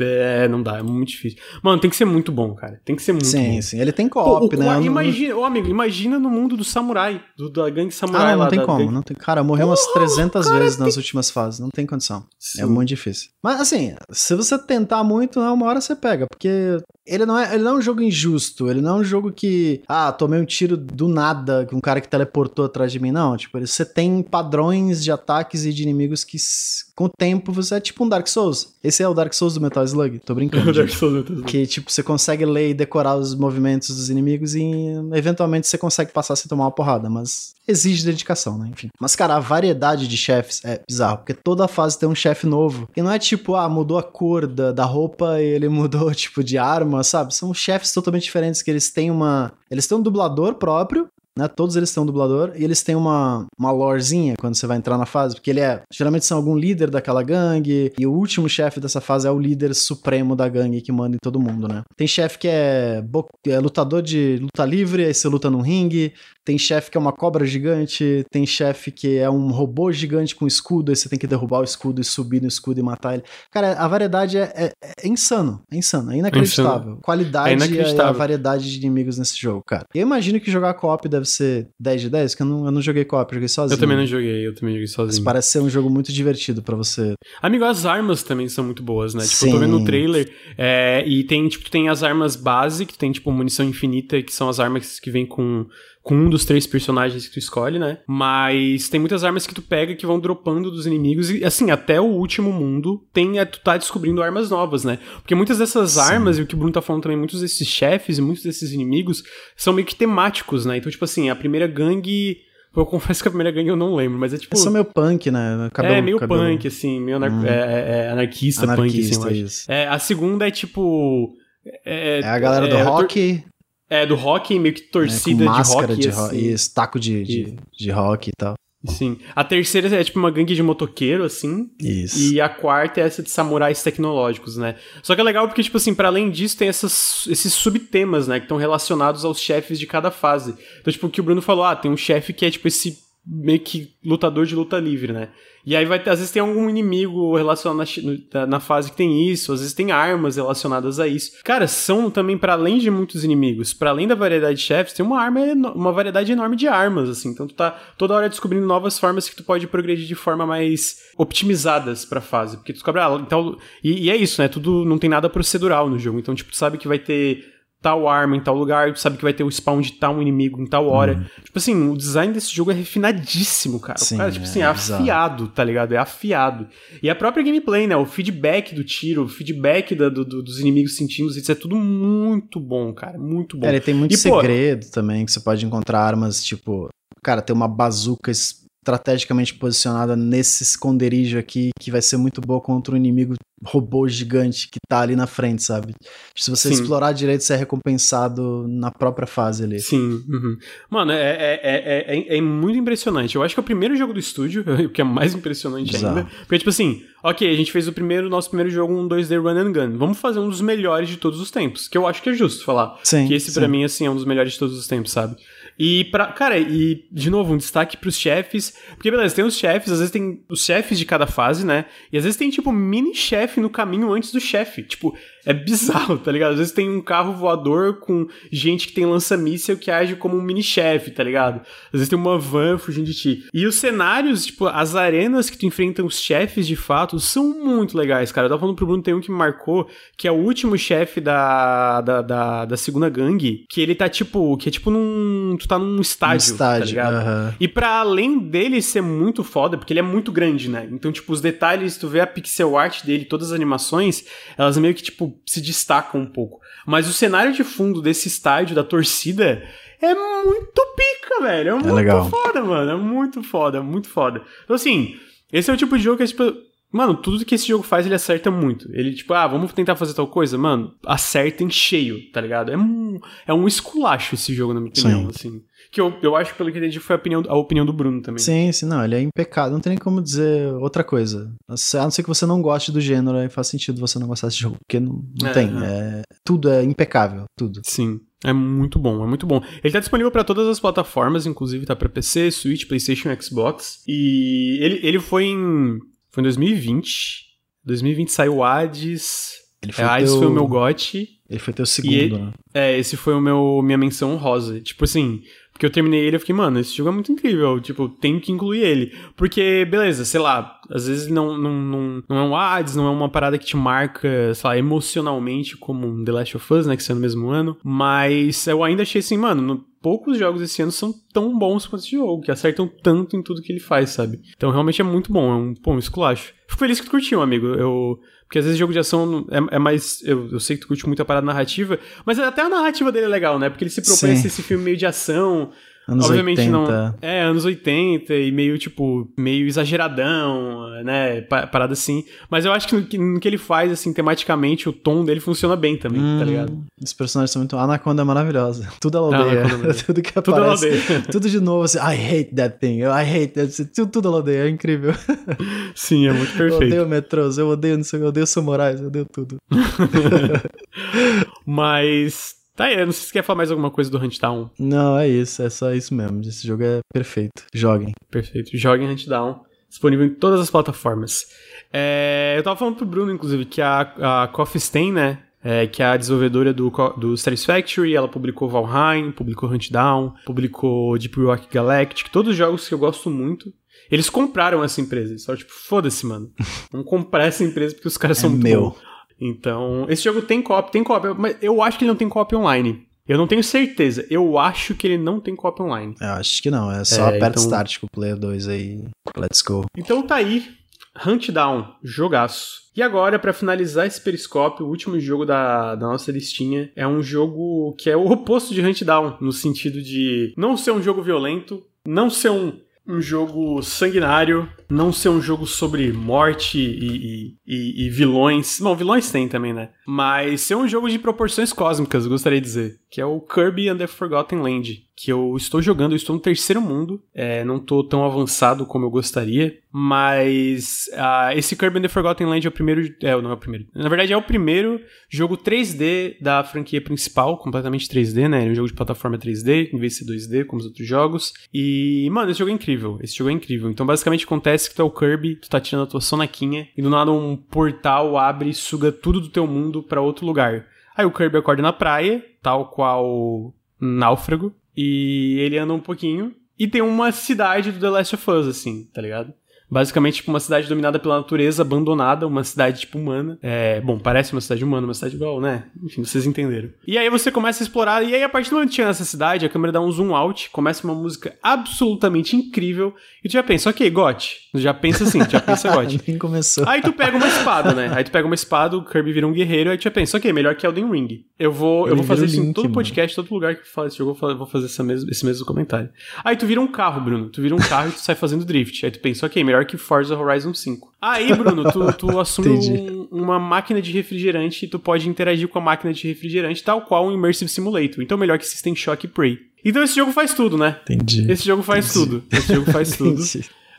É, não dá, é muito difícil. Mano, tem que ser muito bom, cara. Tem que ser muito sim, bom. Sim, sim. Ele tem co-op, né? Imagina, ô amigo, imagina no mundo do samurai, do, da gangue samurai ah, não, lá. Não tem como, gangue... não tem. Cara, morreu umas 300 cara, vezes tem... nas últimas fases, não tem condição. É sim. É muito difícil. Mas assim, se você tentar muito, né, uma hora você pega, porque ele não, é, ele não é um jogo injusto, ele não é um jogo que, ah, tomei um tiro do nada com um cara que teleportou atrás de mim, não. Tipo, você tem padrões de ataques e de inimigos que, com o tempo, você é tipo um Dark Souls. Esse é o Dark Souls do Metal Slug, tô brincando. <laughs> Dark Souls do Metal Slug. Que, tipo, você consegue ler e decorar os movimentos dos inimigos e, eventualmente, você consegue passar sem tomar uma porrada, mas exige dedicação, né? Enfim. Mas, cara, a variedade de chefes é bizarro, porque toda fase tem um chefe novo. E não é tipo, ah, mudou a cor da, da roupa e ele <laughs> mudou, tipo, de arma sabe? São chefes totalmente diferentes que eles têm uma. Eles têm um dublador próprio, né? Todos eles têm um dublador e eles têm uma, uma lorezinha quando você vai entrar na fase, porque ele é. Geralmente são algum líder daquela gangue, e o último chefe dessa fase é o líder supremo da gangue que manda em todo mundo, né? Tem chefe que é, é lutador de luta livre, aí você luta num ringue. Tem chefe que é uma cobra gigante, tem chefe que é um robô gigante com escudo, aí você tem que derrubar o escudo e subir no escudo e matar ele. Cara, a variedade é, é, é insano, é insano, é inacreditável. Insano. Qualidade é inacreditável. e a variedade de inimigos nesse jogo, cara. Eu imagino que jogar co-op deve ser 10 de 10, porque eu não, eu não joguei co-op, eu joguei sozinho. Eu também não joguei, eu também joguei sozinho. Mas parece ser um jogo muito divertido para você. Amigo, as armas também são muito boas, né? Tipo, Sim. eu tô vendo o trailer é, e tem, tipo, tem as armas base, que tem, tipo, munição infinita, que são as armas que vêm com com um dos três personagens que tu escolhe, né? Mas tem muitas armas que tu pega que vão dropando dos inimigos e, assim, até o último mundo tem, é, tu tá descobrindo armas novas, né? Porque muitas dessas Sim. armas, e o que o Bruno tá falando também, muitos desses chefes e muitos desses inimigos são meio que temáticos, né? Então, tipo assim, a primeira gangue... Eu confesso que a primeira gangue eu não lembro, mas é tipo. É só meio punk, né? Cabelo, é, meio cabelo... punk, assim, meio anar... hum. é, é, é anarquista, anarquista, punk, assim, isso. É, a segunda é tipo. É, é a galera do é, rock. É, do rock, meio que torcida é, de rock. De assim. E esse taco de, de, de rock e tal. Sim. A terceira é tipo uma gangue de motoqueiro, assim. Isso. E a quarta é essa de samurais tecnológicos, né? Só que é legal porque, tipo assim, para além disso, tem essas, esses subtemas, né? Que estão relacionados aos chefes de cada fase. Então, tipo, o que o Bruno falou, ah, tem um chefe que é, tipo, esse meio que lutador de luta livre, né? E aí vai ter, às vezes tem algum inimigo relacionado na, na, fase que tem isso, às vezes tem armas relacionadas a isso. Cara, são também, para além de muitos inimigos, para além da variedade de chefes, tem uma arma, uma variedade enorme de armas, assim. Então tu tá toda hora descobrindo novas formas que tu pode progredir de forma mais optimizadas pra fase. Porque tu descobre, ah, então. E, e é isso, né? Tudo não tem nada procedural no jogo. Então, tipo, tu sabe que vai ter tal arma em tal lugar, sabe que vai ter o spawn de tal inimigo em tal hora. Uhum. Tipo assim, o design desse jogo é refinadíssimo, cara. Sim, o cara, tipo assim, é, é afiado, tá ligado? É afiado. E a própria gameplay, né? O feedback do tiro, o feedback da, do, do, dos inimigos sentindo, isso é tudo muito bom, cara. Muito bom. É, ele tem muito e, segredo pô, também, que você pode encontrar armas, tipo... Cara, tem uma bazuca estrategicamente posicionada nesse esconderijo aqui, que vai ser muito boa contra um inimigo robô gigante que tá ali na frente, sabe? Se você Sim. explorar direito, você é recompensado na própria fase ali. Sim. Uhum. Mano, é, é, é, é, muito impressionante. Eu acho que é o primeiro jogo do estúdio, <laughs> o que é mais impressionante Exato. ainda. Porque, tipo assim, ok, a gente fez o primeiro, nosso primeiro jogo, um 2D Run and Gun. Vamos fazer um dos melhores de todos os tempos. Que eu acho que é justo falar. Sim, que esse, para mim, assim, é um dos melhores de todos os tempos, sabe? E pra. Cara, e de novo, um destaque pros chefes. Porque, beleza, tem os chefes, às vezes tem os chefes de cada fase, né? E às vezes tem, tipo, mini-chefe no caminho antes do chefe. Tipo, é bizarro, tá ligado? Às vezes tem um carro voador com gente que tem lança-míssel que age como um mini-chefe, tá ligado? Às vezes tem uma van fugindo de ti. E os cenários, tipo, as arenas que tu enfrenta os chefes de fato são muito legais, cara. Eu tava falando pro Bruno, tem um que me marcou, que é o último chefe da, da, da, da, segunda gangue, que ele tá tipo, que é tipo num. Tu tá num estádio, um estádio tá ligado? Uh -huh. E para além dele ser muito foda, porque ele é muito grande, né? Então, tipo, os detalhes, tu vê a pixel art dele, todas as animações, elas meio que, tipo, tipo, se destaca um pouco. Mas o cenário de fundo desse estádio, da torcida, é muito pica, velho. É, é muito legal. foda, mano. É muito foda, é muito foda. Então, assim, esse é o tipo de jogo que é, tipo, Mano, tudo que esse jogo faz, ele acerta muito. Ele, tipo, ah, vamos tentar fazer tal coisa? Mano, acerta em cheio, tá ligado? É um, é um esculacho esse jogo, na minha opinião, sim. assim. Que eu, eu acho, pelo que entendi, foi a opinião, a opinião do Bruno também. Sim, sim, não, ele é impecável. Não tem nem como dizer outra coisa. A não ser que você não goste do gênero, aí faz sentido você não gostar desse jogo. Porque não, não é, tem. É. É, tudo é impecável, tudo. Sim. É muito bom, é muito bom. Ele tá disponível para todas as plataformas, inclusive tá para PC, Switch, PlayStation Xbox. E ele, ele foi em foi em 2020. 2020 saiu o Hades. Ele foi é, Hades teu... foi o meu gote. Ele foi teu segundo, né? É, esse foi o meu minha menção rosa. Tipo assim, porque eu terminei ele e fiquei, mano, esse jogo é muito incrível. Tipo, tenho que incluir ele. Porque, beleza, sei lá, às vezes não, não, não, não é um Hades, não é uma parada que te marca, sei lá, emocionalmente como um The Last of Us, né, que saiu no mesmo ano. Mas eu ainda achei assim, mano, no, poucos jogos esse ano são tão bons quanto esse jogo, que acertam tanto em tudo que ele faz, sabe? Então realmente é muito bom, é um, um esculacho. Fico feliz que tu curtiu, amigo. Eu, porque às vezes jogo de ação é, é mais. Eu, eu, sei que tu curte muito a parada narrativa, mas até a narrativa dele é legal, né? Porque ele se propõe a ser esse filme meio de ação. Anos Obviamente 80. não. É, anos 80 e meio, tipo, meio exageradão, né? Parada assim. Mas eu acho que no, que no, que ele faz, assim, tematicamente, o tom dele funciona bem também, tá hum, tá ligado? Os personagens são muito. A Anaconda é maravilhosa. <laughs> Tudo ela odeia. É <laughs> tudo que aparece. Tudo ela odeia. <laughs> tudo de novo, assim, I hate that thing. I hate that. Tudo, tudo ela odeia. É incrível. Sim, é muito perfeito. Eu odeio metrôs, eu odeio, não sei, eu odeio samurais, eu odeio tudo. Mas Tá aí, não sei se você quer falar mais alguma coisa do Huntdown. Não, é isso, é só isso mesmo. Esse jogo é perfeito. Joguem. Perfeito. Joguem Huntdown. Disponível em todas as plataformas. É, eu tava falando pro Bruno, inclusive, que a, a Coffee Stain, né? É, que é a desenvolvedora do, do Satisfactory, ela publicou Valheim, publicou Huntdown, publicou Deep Rock Galactic, todos os jogos que eu gosto muito. Eles compraram essa empresa. Eles falaram, tipo, foda-se, mano. <laughs> Vamos comprar essa empresa porque os caras é são meu. Bons. Então, esse jogo tem co-op, tem co-op, mas eu acho que ele não tem co-op online. Eu não tenho certeza. Eu acho que ele não tem co-op online. Eu acho que não. É só é, aperta então... start com o Player 2 aí. Let's go. Então tá aí. Hunt Down, jogaço. E agora, para finalizar esse periscópio, o último jogo da, da nossa listinha é um jogo que é o oposto de Hunt Down, no sentido de não ser um jogo violento, não ser um um jogo sanguinário, não ser um jogo sobre morte e, e, e, vilões. Bom, vilões tem também, né? Mas ser um jogo de proporções cósmicas, gostaria de dizer. Que é o Kirby and the Forgotten Land. Que eu estou jogando, eu estou no terceiro mundo. É, não estou tão avançado como eu gostaria. Mas uh, esse Kirby and the Forgotten Land é o primeiro. É, não é o primeiro. Na verdade, é o primeiro jogo 3D da franquia principal, completamente 3D, né? É um jogo de plataforma 3D, em vez de ser 2D, como os outros jogos. E, mano, esse jogo é incrível. Esse jogo é incrível. Então, basicamente, acontece que tu é o Kirby, tu tá tirando a tua sonaquinha, e do nada um portal abre e suga tudo do teu mundo para outro lugar. Aí o Kirby acorda na praia, tal qual náufrago, e ele anda um pouquinho, e tem uma cidade do The Last of Us, assim, tá ligado? Basicamente, tipo, uma cidade dominada pela natureza, abandonada, uma cidade, tipo, humana. É, bom, parece uma cidade humana, uma cidade igual, né? Enfim, vocês entenderam. E aí você começa a explorar, e aí a partir do momento que chega nessa cidade, a câmera dá um zoom out, começa uma música absolutamente incrível, e tu já pensa, ok, gote. Já pensa assim, já pensa <laughs> gote. Nem começou. Aí tu pega uma espada, né? Aí tu pega uma espada, o Kirby vira um guerreiro, aí tu já pensa, ok, melhor que Elden Ring. Eu vou, eu vou fazer isso link, em todo mano. podcast, todo lugar que fala esse jogo, eu vou fazer essa mesmo, esse mesmo comentário. Aí tu vira um carro, Bruno. Tu vira um carro e tu sai fazendo drift. Aí tu pensa, ok, melhor que Forza Horizon Horizon 5. Aí, Bruno, tu, tu <laughs> assume um, uma máquina de refrigerante e tu pode interagir com a máquina de refrigerante, tal qual um Immersive Simulator. Então, melhor que System Shock e Prey. Então, esse jogo faz tudo, né? Entendi. Esse jogo faz Entendi. tudo. Esse jogo faz <laughs> tudo.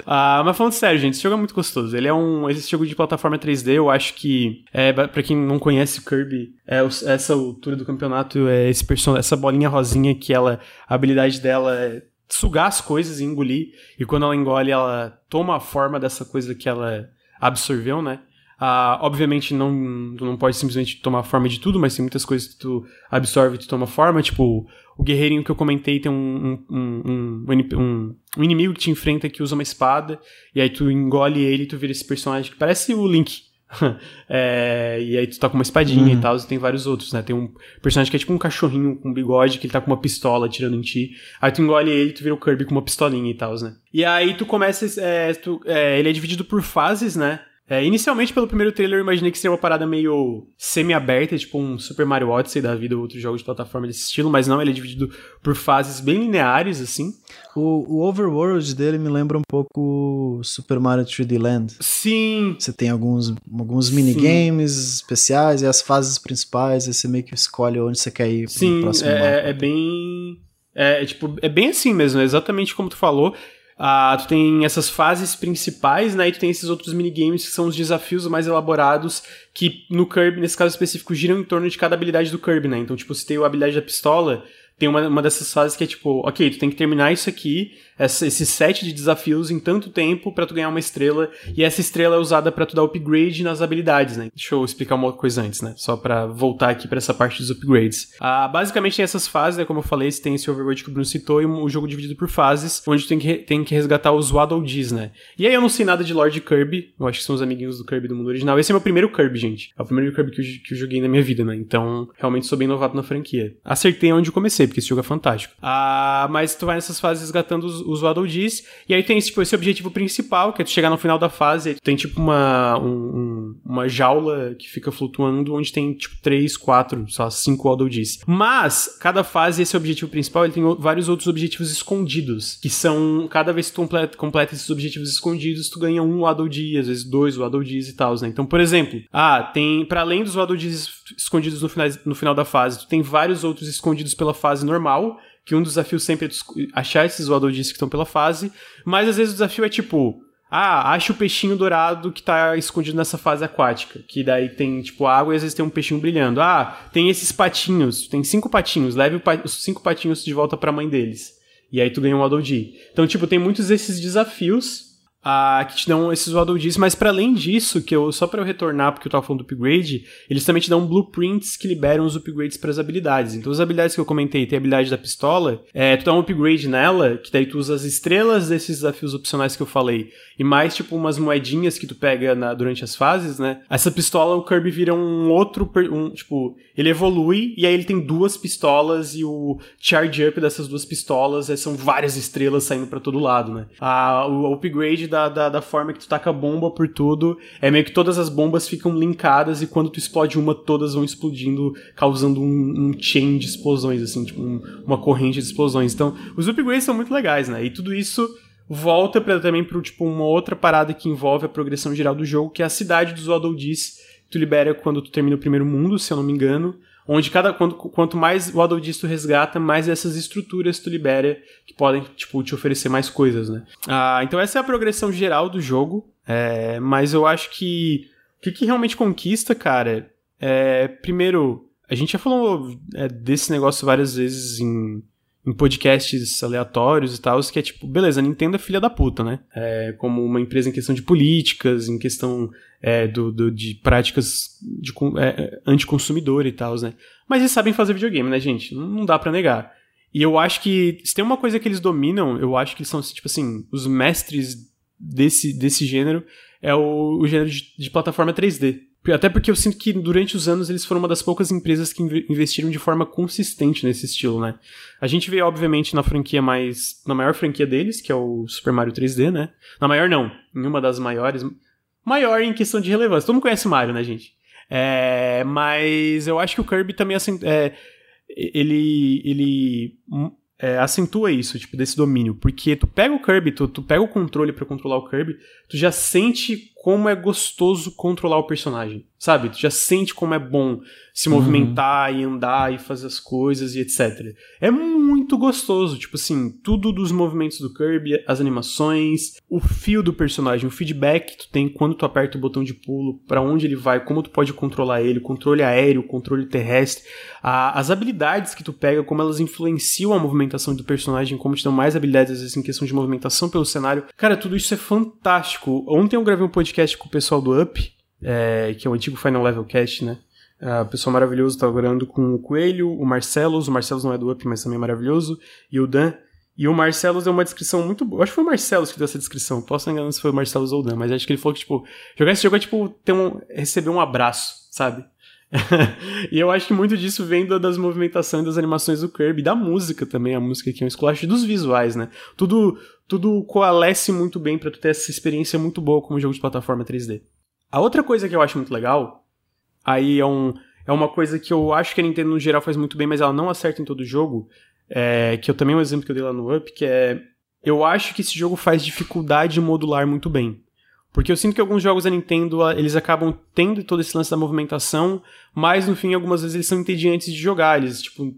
Ah, mas falando sério, gente, esse jogo é muito gostoso. Ele é um. Esse jogo de plataforma 3D, eu acho que. É, para quem não conhece Kirby, é, essa altura do campeonato, é esse person essa bolinha rosinha que ela. A habilidade dela é sugar as coisas e engolir. E quando ela engole, ela toma a forma dessa coisa que ela absorveu, né? Ah, obviamente não, não pode simplesmente tomar forma de tudo, mas tem muitas coisas que tu absorve e tu toma forma. Tipo, o guerreirinho que eu comentei tem um, um, um, um inimigo que te enfrenta que usa uma espada, e aí tu engole ele e tu vira esse personagem que parece o Link <laughs> é, e aí tu tá com uma espadinha uhum. e tal, e tem vários outros, né? Tem um personagem que é tipo um cachorrinho com um bigode, que ele tá com uma pistola tirando em ti. Aí tu engole ele e tu vira o Kirby com uma pistolinha e tal, né? E aí tu começa. É, tu, é, ele é dividido por fases, né? É, inicialmente, pelo primeiro trailer, eu imaginei que seria uma parada meio semi-aberta, tipo um Super Mario Odyssey da vida, ou outro jogo de plataforma desse estilo, mas não, ele é dividido por fases bem lineares, assim. O, o overworld dele me lembra um pouco Super Mario 3D Land. Sim. Você tem alguns, alguns minigames especiais e as fases principais, e você meio que escolhe onde você quer ir Sim, pro próximo é, mapa. é bem... É, é, tipo, é bem assim mesmo, é exatamente como tu falou. Ah, tu tem essas fases principais, né? E tu tem esses outros minigames que são os desafios mais elaborados, que no Kirby, nesse caso específico, giram em torno de cada habilidade do Kirby, né? Então, tipo, se tem a habilidade da pistola, tem uma, uma dessas fases que é tipo, ok, tu tem que terminar isso aqui, essa, esse set de desafios em tanto tempo para tu ganhar uma estrela, e essa estrela é usada para tu dar upgrade nas habilidades, né? Deixa eu explicar uma coisa antes, né? Só para voltar aqui para essa parte dos upgrades. Ah, basicamente tem essas fases, né? Como eu falei, tem esse overworld que o Bruno citou, e o jogo dividido por fases, onde tu tem que, tem que resgatar os Waddle Dees, né? E aí eu não sei nada de Lord Kirby, eu acho que são os amiguinhos do Kirby do mundo original. Esse é meu primeiro Kirby, gente. É o primeiro Kirby que eu, que eu joguei na minha vida, né? Então, realmente sou bem novato na franquia. Acertei onde comecei, porque esse jogo é fantástico. Ah, mas tu vai nessas fases resgatando os, os Waddle Dees, e aí tem tipo, esse objetivo principal, que é tu chegar no final da fase, tu tem tipo uma, um, um, uma jaula que fica flutuando, onde tem tipo três, quatro, só cinco Waddle Dees. Mas, cada fase, esse objetivo principal, ele tem vários outros objetivos escondidos, que são, cada vez que tu completa, completa esses objetivos escondidos, tu ganha um Waddle Dee, às vezes dois Waddle Dees e tal, né? Então, por exemplo, ah, tem, para além dos Waddle Dees escondidos no final, no final da fase, tu tem vários outros escondidos pela fase normal, que um dos desafios sempre é achar esses Dees que estão pela fase, mas às vezes o desafio é tipo, ah, acha o peixinho dourado que tá escondido nessa fase aquática, que daí tem tipo água e às vezes tem um peixinho brilhando. Ah, tem esses patinhos, tem cinco patinhos, leve os cinco patinhos de volta para a mãe deles. E aí tu ganha um Waddle Dee. Então, tipo, tem muitos desses desafios que te dão esses Waddle Dees, mas para além disso, que eu só para eu retornar porque eu tava falando do upgrade, eles também te dão blueprints que liberam os upgrades para as habilidades. Então as habilidades que eu comentei, tem a habilidade da pistola, é, tu dá um upgrade nela, que daí tu usa as estrelas desses desafios opcionais que eu falei, e mais tipo umas moedinhas que tu pega na, durante as fases, né? Essa pistola o Kirby vira um outro, um, tipo, ele evolui e aí ele tem duas pistolas e o charge up dessas duas pistolas é, são várias estrelas saindo para todo lado, né? Ah, o upgrade da, da, da, forma que tu taca bomba por tudo. É meio que todas as bombas ficam linkadas e quando tu explode uma, todas vão explodindo, causando um, um chain de explosões, assim, tipo um, uma corrente de explosões. Então, os upgrades são muito legais, né? E tudo isso volta para também para tipo uma outra parada que envolve a progressão geral do jogo, que é a cidade dos Waddle Dees, que tu libera quando tu termina o primeiro mundo, se eu não me engano onde cada quanto, quanto mais o Waddle tu resgata, mais essas estruturas tu libera que podem tipo te oferecer mais coisas, né? Ah, então essa é a progressão geral do jogo, é, mas eu acho que o que, que, realmente conquista, cara, é primeiro a gente já falou é, desse negócio várias vezes em em podcasts aleatórios e tal, que é tipo, beleza, a Nintendo é filha da puta, né? É, como uma empresa em questão de políticas, em questão é, do, do, de práticas de, é, anticonsumidor e tal, né? Mas eles sabem fazer videogame, né, gente? Não, não dá para negar. E eu acho que se tem uma coisa que eles dominam, eu acho que eles são, tipo assim, os mestres desse, desse gênero, é o, o gênero de, de plataforma 3D. Até porque eu sinto que durante os anos eles foram uma das poucas empresas que investiram de forma consistente nesse estilo, né? A gente vê, obviamente, na franquia mais. na maior franquia deles, que é o Super Mario 3D, né? Na maior, não. Em uma das maiores. Maior em questão de relevância. Todo mundo conhece Mario, né, gente? É, mas eu acho que o Kirby também é, ele, ele é, acentua isso, tipo, desse domínio. Porque tu pega o Kirby, tu, tu pega o controle para controlar o Kirby, tu já sente como é gostoso controlar o personagem, sabe? Tu já sente como é bom se movimentar uhum. e andar e fazer as coisas e etc. É muito gostoso, tipo assim, tudo dos movimentos do Kirby, as animações, o fio do personagem, o feedback que tu tem quando tu aperta o botão de pulo, para onde ele vai, como tu pode controlar ele, controle aéreo, controle terrestre, a, as habilidades que tu pega, como elas influenciam a movimentação do personagem, como te dão mais habilidades às vezes em questão de movimentação pelo cenário. Cara, tudo isso é fantástico. Ontem eu gravei um podcast podcast com o pessoal do Up, é, que é o antigo Final Level Cast, né? Uh, o pessoal maravilhoso tá gravando com o Coelho, o Marcelos, o Marcelos não é do Up, mas também é maravilhoso, e o Dan. E o Marcelos deu uma descrição muito boa. Acho que foi o Marcelos que deu essa descrição. Posso enganar se foi o Marcelos ou o Dan, mas acho que ele falou que, tipo, jogar esse jogo é tipo ter um, receber um abraço, sabe? <laughs> e eu acho que muito disso vem das movimentações das animações do Kirby, da música também, a música aqui é um esculacho dos visuais, né? Tudo, tudo coalesce muito bem para tu ter essa experiência muito boa como jogo de plataforma 3D. A outra coisa que eu acho muito legal, aí é, um, é uma coisa que eu acho que a Nintendo no geral faz muito bem, mas ela não acerta em todo jogo, é, que eu também um exemplo que eu dei lá no Up, que é. Eu acho que esse jogo faz dificuldade modular muito bem. Porque eu sinto que alguns jogos da Nintendo, eles acabam tendo todo esse lance da movimentação, mas no fim, algumas vezes eles são entediantes de jogar. Eles, tipo,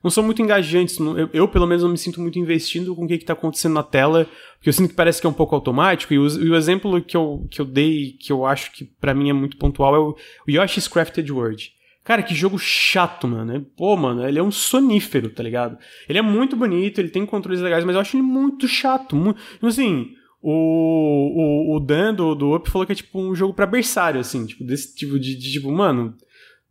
não são muito engajantes. Eu, eu pelo menos, não me sinto muito investindo com o que, está acontecendo na tela, porque eu sinto que parece que é um pouco automático. E o, e o exemplo que eu, que eu dei, que eu acho que para mim é muito pontual, é o, o Yoshi's Crafted World. Cara, que jogo chato, mano. Pô, mano, ele é um sonífero, tá ligado? Ele é muito bonito, ele tem controles legais, mas eu acho ele muito chato. Muito, assim, o, o, o Dan do, do Up falou que é tipo um jogo pra berçário, assim, tipo, desse tipo de, de tipo, mano,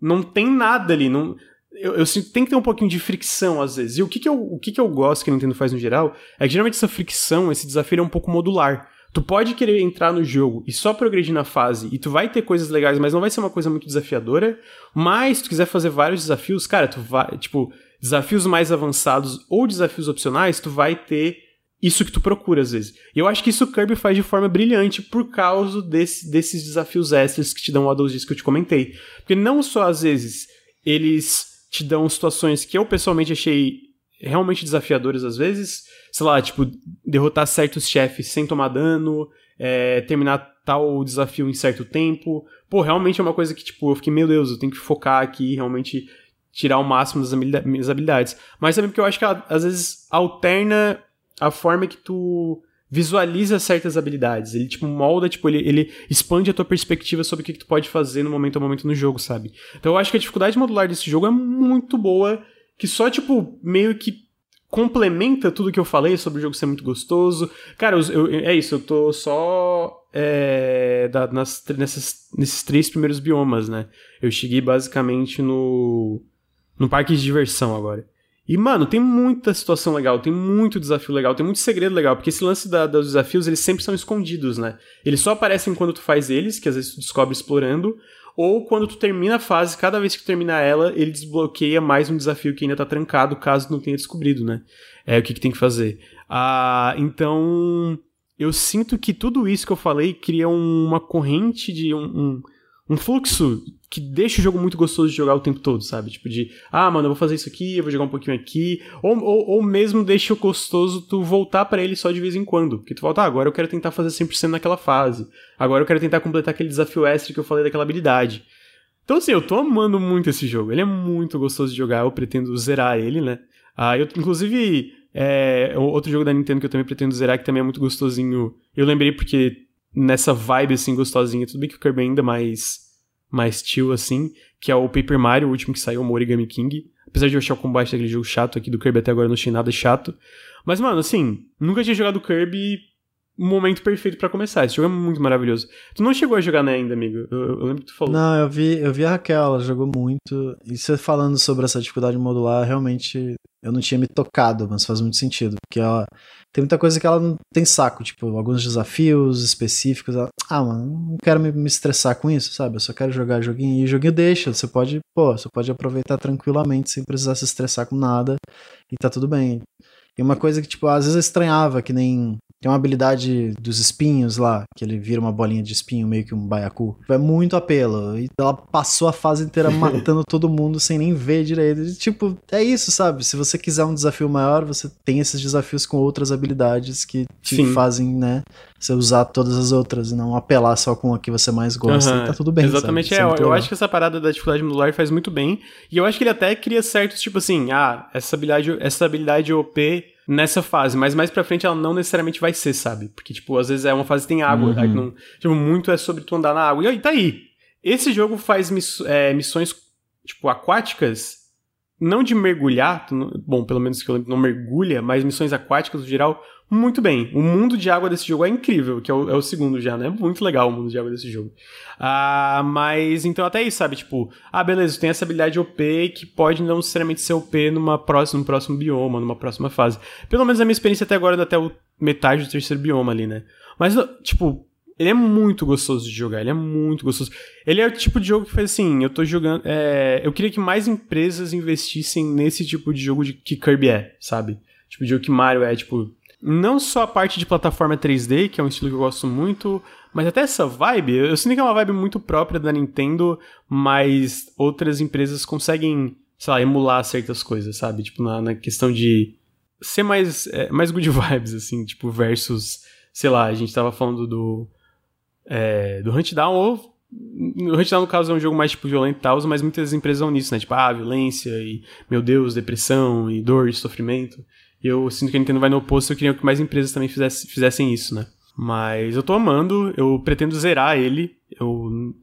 não tem nada ali, não. Eu, eu sinto tem que ter um pouquinho de fricção às vezes. E o que que eu, o que que eu gosto que a Nintendo faz no geral é que geralmente essa fricção, esse desafio é um pouco modular. Tu pode querer entrar no jogo e só progredir na fase, e tu vai ter coisas legais, mas não vai ser uma coisa muito desafiadora. Mas se tu quiser fazer vários desafios, cara, tu vai, tipo, desafios mais avançados ou desafios opcionais, tu vai ter isso que tu procura às vezes. E eu acho que isso o Kirby faz de forma brilhante por causa desse, desses desafios extras que te dão o Adult Disc que eu te comentei. Porque não só às vezes eles te dão situações que eu pessoalmente achei realmente desafiadoras às vezes, sei lá, tipo, derrotar certos chefes sem tomar dano, é, terminar tal desafio em certo tempo. Pô, realmente é uma coisa que, tipo, eu fiquei, meu Deus, eu tenho que focar aqui realmente tirar o máximo das minhas habilidades. Mas também porque eu acho que ela, às vezes alterna a forma que tu visualiza certas habilidades. Ele, tipo, molda, tipo, ele, ele expande a tua perspectiva sobre o que, que tu pode fazer no momento a momento no jogo, sabe? Então eu acho que a dificuldade modular desse jogo é muito boa, que só, tipo, meio que complementa tudo que eu falei sobre o jogo ser muito gostoso. Cara, eu, eu, é isso, eu tô só é, da, nas, nessas, nesses três primeiros biomas, né? Eu cheguei basicamente no, no parque de diversão agora. E, mano, tem muita situação legal, tem muito desafio legal, tem muito segredo legal, porque esse lance da, dos desafios, eles sempre são escondidos, né? Eles só aparecem quando tu faz eles, que às vezes tu descobre explorando, ou quando tu termina a fase, cada vez que tu termina ela, ele desbloqueia mais um desafio que ainda tá trancado, caso não tenha descobrido, né? É o que, que tem que fazer. Ah, então, eu sinto que tudo isso que eu falei cria uma corrente de um, um um fluxo que deixa o jogo muito gostoso de jogar o tempo todo, sabe? Tipo de, ah, mano, eu vou fazer isso aqui, eu vou jogar um pouquinho aqui. Ou, ou, ou mesmo deixa o gostoso tu voltar para ele só de vez em quando. Porque tu volta, ah, agora eu quero tentar fazer 100% naquela fase. Agora eu quero tentar completar aquele desafio extra que eu falei daquela habilidade. Então, assim, eu tô amando muito esse jogo. Ele é muito gostoso de jogar, eu pretendo zerar ele, né? Ah, eu, inclusive, é, outro jogo da Nintendo que eu também pretendo zerar, que também é muito gostosinho. Eu lembrei porque nessa vibe, assim, gostosinha. Tudo bem que o Kirby é ainda mais, mais chill, assim, que é o Paper Mario, o último que saiu, o Origami King. Apesar de eu achar o combate daquele jogo chato aqui do Kirby até agora não achei nada chato. Mas, mano, assim, nunca tinha jogado Kirby momento perfeito para começar. Esse jogo é muito maravilhoso. Tu não chegou a jogar né, ainda, amigo? Eu, eu, lembro que tu falou. Não, eu vi, eu vi a Raquel, ela jogou muito. E você falando sobre essa dificuldade modular, realmente eu não tinha me tocado, mas faz muito sentido. Porque ela tem muita coisa que ela não tem saco, tipo, alguns desafios específicos. Ela, ah, mano, não quero me, me estressar com isso, sabe? Eu só quero jogar joguinho. E o joguinho deixa, você pode, pô, você pode aproveitar tranquilamente sem precisar se estressar com nada. E tá tudo bem. E uma coisa que, tipo, às vezes eu estranhava, que nem tem uma habilidade dos espinhos lá, que ele vira uma bolinha de espinho, meio que um baiacu. É muito apelo. E ela passou a fase inteira <laughs> matando todo mundo sem nem ver direito. E, tipo, é isso, sabe? Se você quiser um desafio maior, você tem esses desafios com outras habilidades que te Sim. fazem, né? Você usar todas as outras e não apelar só com a que você mais gosta. Uhum. tá tudo bem. Exatamente, é. é eu, acho que essa parada da dificuldade modular faz muito bem. E eu acho que ele até cria certos, tipo assim, ah, essa habilidade, essa habilidade OP nessa fase, mas mais pra frente ela não necessariamente vai ser, sabe? Porque, tipo, às vezes é uma fase que tem água, uhum. não, tipo, muito é sobre tu andar na água. E aí, tá aí. Esse jogo faz miss, é, missões, tipo, aquáticas, não de mergulhar, não, bom, pelo menos que eu lembro, não mergulha, mas missões aquáticas no geral, muito bem. O mundo de água desse jogo é incrível, que é o, é o, segundo já, né? Muito legal o mundo de água desse jogo. Ah, mas então até isso, sabe? Tipo, ah, beleza, tem essa habilidade OP que pode não necessariamente ser OP numa próxima, num próximo bioma, numa próxima fase. Pelo menos a minha experiência até agora, até o metade do terceiro bioma ali, né? Mas, tipo, ele é muito gostoso de jogar, ele é muito gostoso. Ele é o tipo de jogo que faz assim, eu tô jogando. É, eu queria que mais empresas investissem nesse tipo de jogo de, que Kirby é, sabe? Tipo de jogo que Mario é, tipo, não só a parte de plataforma 3D, que é um estilo que eu gosto muito, mas até essa vibe, eu sinto que é uma vibe muito própria da Nintendo, mas outras empresas conseguem, sei lá, emular certas coisas, sabe? Tipo, na, na questão de ser mais, é, mais good <laughs> vibes, assim, tipo, versus, sei lá, a gente tava falando do, é, do Huntdown, ou o Huntdown, no caso, é um jogo mais, tipo, violento e tal, mas muitas empresas vão nisso, né? Tipo, ah, violência e, meu Deus, depressão e dor e sofrimento. Eu sinto que a Nintendo vai no oposto, eu queria que mais empresas também fizesse, fizessem isso, né? Mas eu tô amando, eu pretendo zerar ele, eu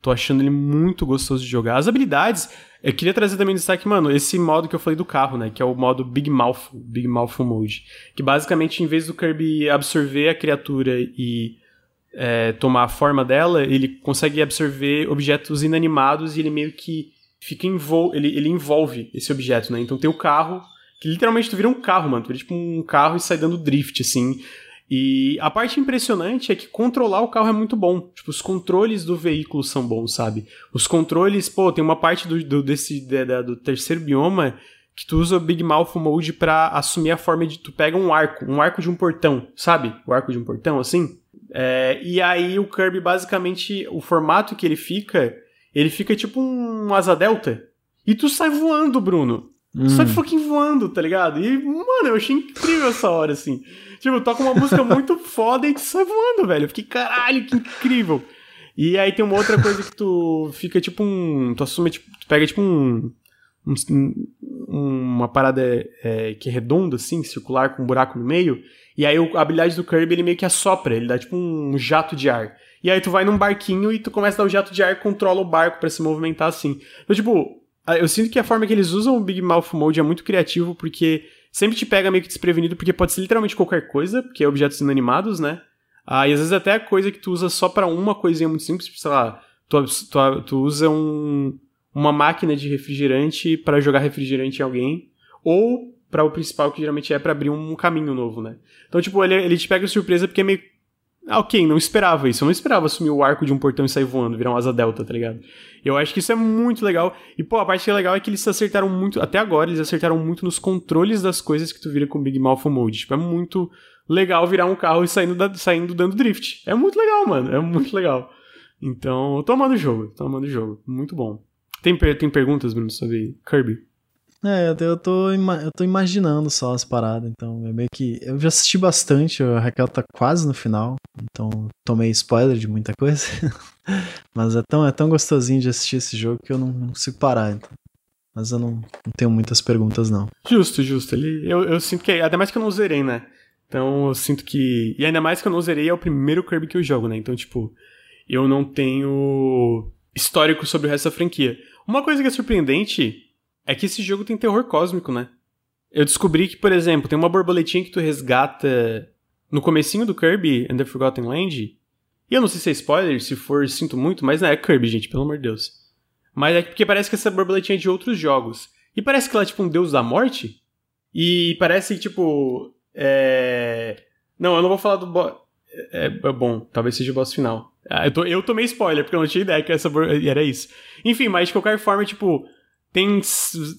tô achando ele muito gostoso de jogar. As habilidades, eu queria trazer também destaque, mano, esse modo que eu falei do carro, né? Que é o modo Big Mouth, Big Mouth Mode. Que basicamente, em vez do Kirby absorver a criatura e é, tomar a forma dela, ele consegue absorver objetos inanimados e ele meio que fica envol ele, ele envolve esse objeto, né? Então tem o carro, que literalmente tu vira um carro, mano. Tu vira tipo um carro e sai dando drift, assim. E a parte impressionante é que controlar o carro é muito bom. Tipo, os controles do veículo são bons, sabe? Os controles, pô, tem uma parte do, do, desse, de, de, do terceiro bioma que tu usa o Big Mouth Mode para assumir a forma de. Tu pega um arco, um arco de um portão, sabe? O arco de um portão, assim. É, e aí o Kirby, basicamente, o formato que ele fica, ele fica tipo um asa delta. E tu sai voando, Bruno. Hum. Sai fucking voando, tá ligado? E, mano, eu achei incrível essa hora, assim. Tipo, toca uma música muito <laughs> foda e tu sai voando, velho. Eu fiquei, caralho, que incrível. E aí tem uma outra coisa que tu fica tipo um. Tu assume, tipo, tu pega tipo um. um uma parada é, que é redonda, assim, circular, com um buraco no meio. E aí a habilidade do Kirby ele meio que assopra, ele dá tipo um jato de ar. E aí tu vai num barquinho e tu começa a dar o jato de ar e controla o barco para se movimentar assim. Então, tipo, eu sinto que a forma que eles usam o Big Mouth Mode é muito criativo, porque sempre te pega meio que desprevenido, porque pode ser literalmente qualquer coisa, porque é objetos inanimados, né? Ah, e às vezes até coisa que tu usa só para uma coisinha muito simples, sei lá, tu, tu, tu usa um, uma máquina de refrigerante para jogar refrigerante em alguém, ou para o principal, que geralmente é para abrir um caminho novo, né? Então, tipo, ele, ele te pega surpresa porque é meio. Ah, ok, não esperava isso. Eu não esperava assumir o arco de um portão e sair voando, virar um asa delta, tá ligado? Eu acho que isso é muito legal. E, pô, a parte que é legal é que eles acertaram muito. Até agora, eles acertaram muito nos controles das coisas que tu vira com o Big Mouth Mode. Tipo, é muito legal virar um carro e saindo, da, saindo dando drift. É muito legal, mano. É muito legal. Então, eu tô amando o jogo. Tô amando o jogo. Muito bom. Tem, tem perguntas, Bruno, sobre Kirby? É, eu tô, eu tô imaginando só as paradas, então é meio que. Eu já assisti bastante, a Raquel tá quase no final, então tomei spoiler de muita coisa. <laughs> Mas é tão, é tão gostosinho de assistir esse jogo que eu não, não consigo parar, então. Mas eu não, não, tenho muitas perguntas, não. Justo, justo. Ele, eu, eu sinto que. Até mais que eu não zerei, né? Então eu sinto que. E ainda mais que eu não zerei, é o primeiro Kirby que eu jogo, né? Então, tipo, eu não tenho histórico sobre o resto da franquia. Uma coisa que é surpreendente é que esse jogo tem terror cósmico, né? Eu descobri que, por exemplo, tem uma borboletinha que tu resgata no comecinho do Kirby and the Forgotten Land. E eu não sei se é spoiler, se for, sinto muito, mas não é Kirby, gente, pelo amor de Deus. Mas é porque parece que essa borboletinha é de outros jogos. E parece que ela é tipo um deus da morte. E parece tipo. É... Não, eu não vou falar do boss. É, é, bom, talvez seja o boss final. Ah, eu, tô, eu tomei spoiler, porque eu não tinha ideia que essa era isso. Enfim, mas de qualquer forma, tipo, tem.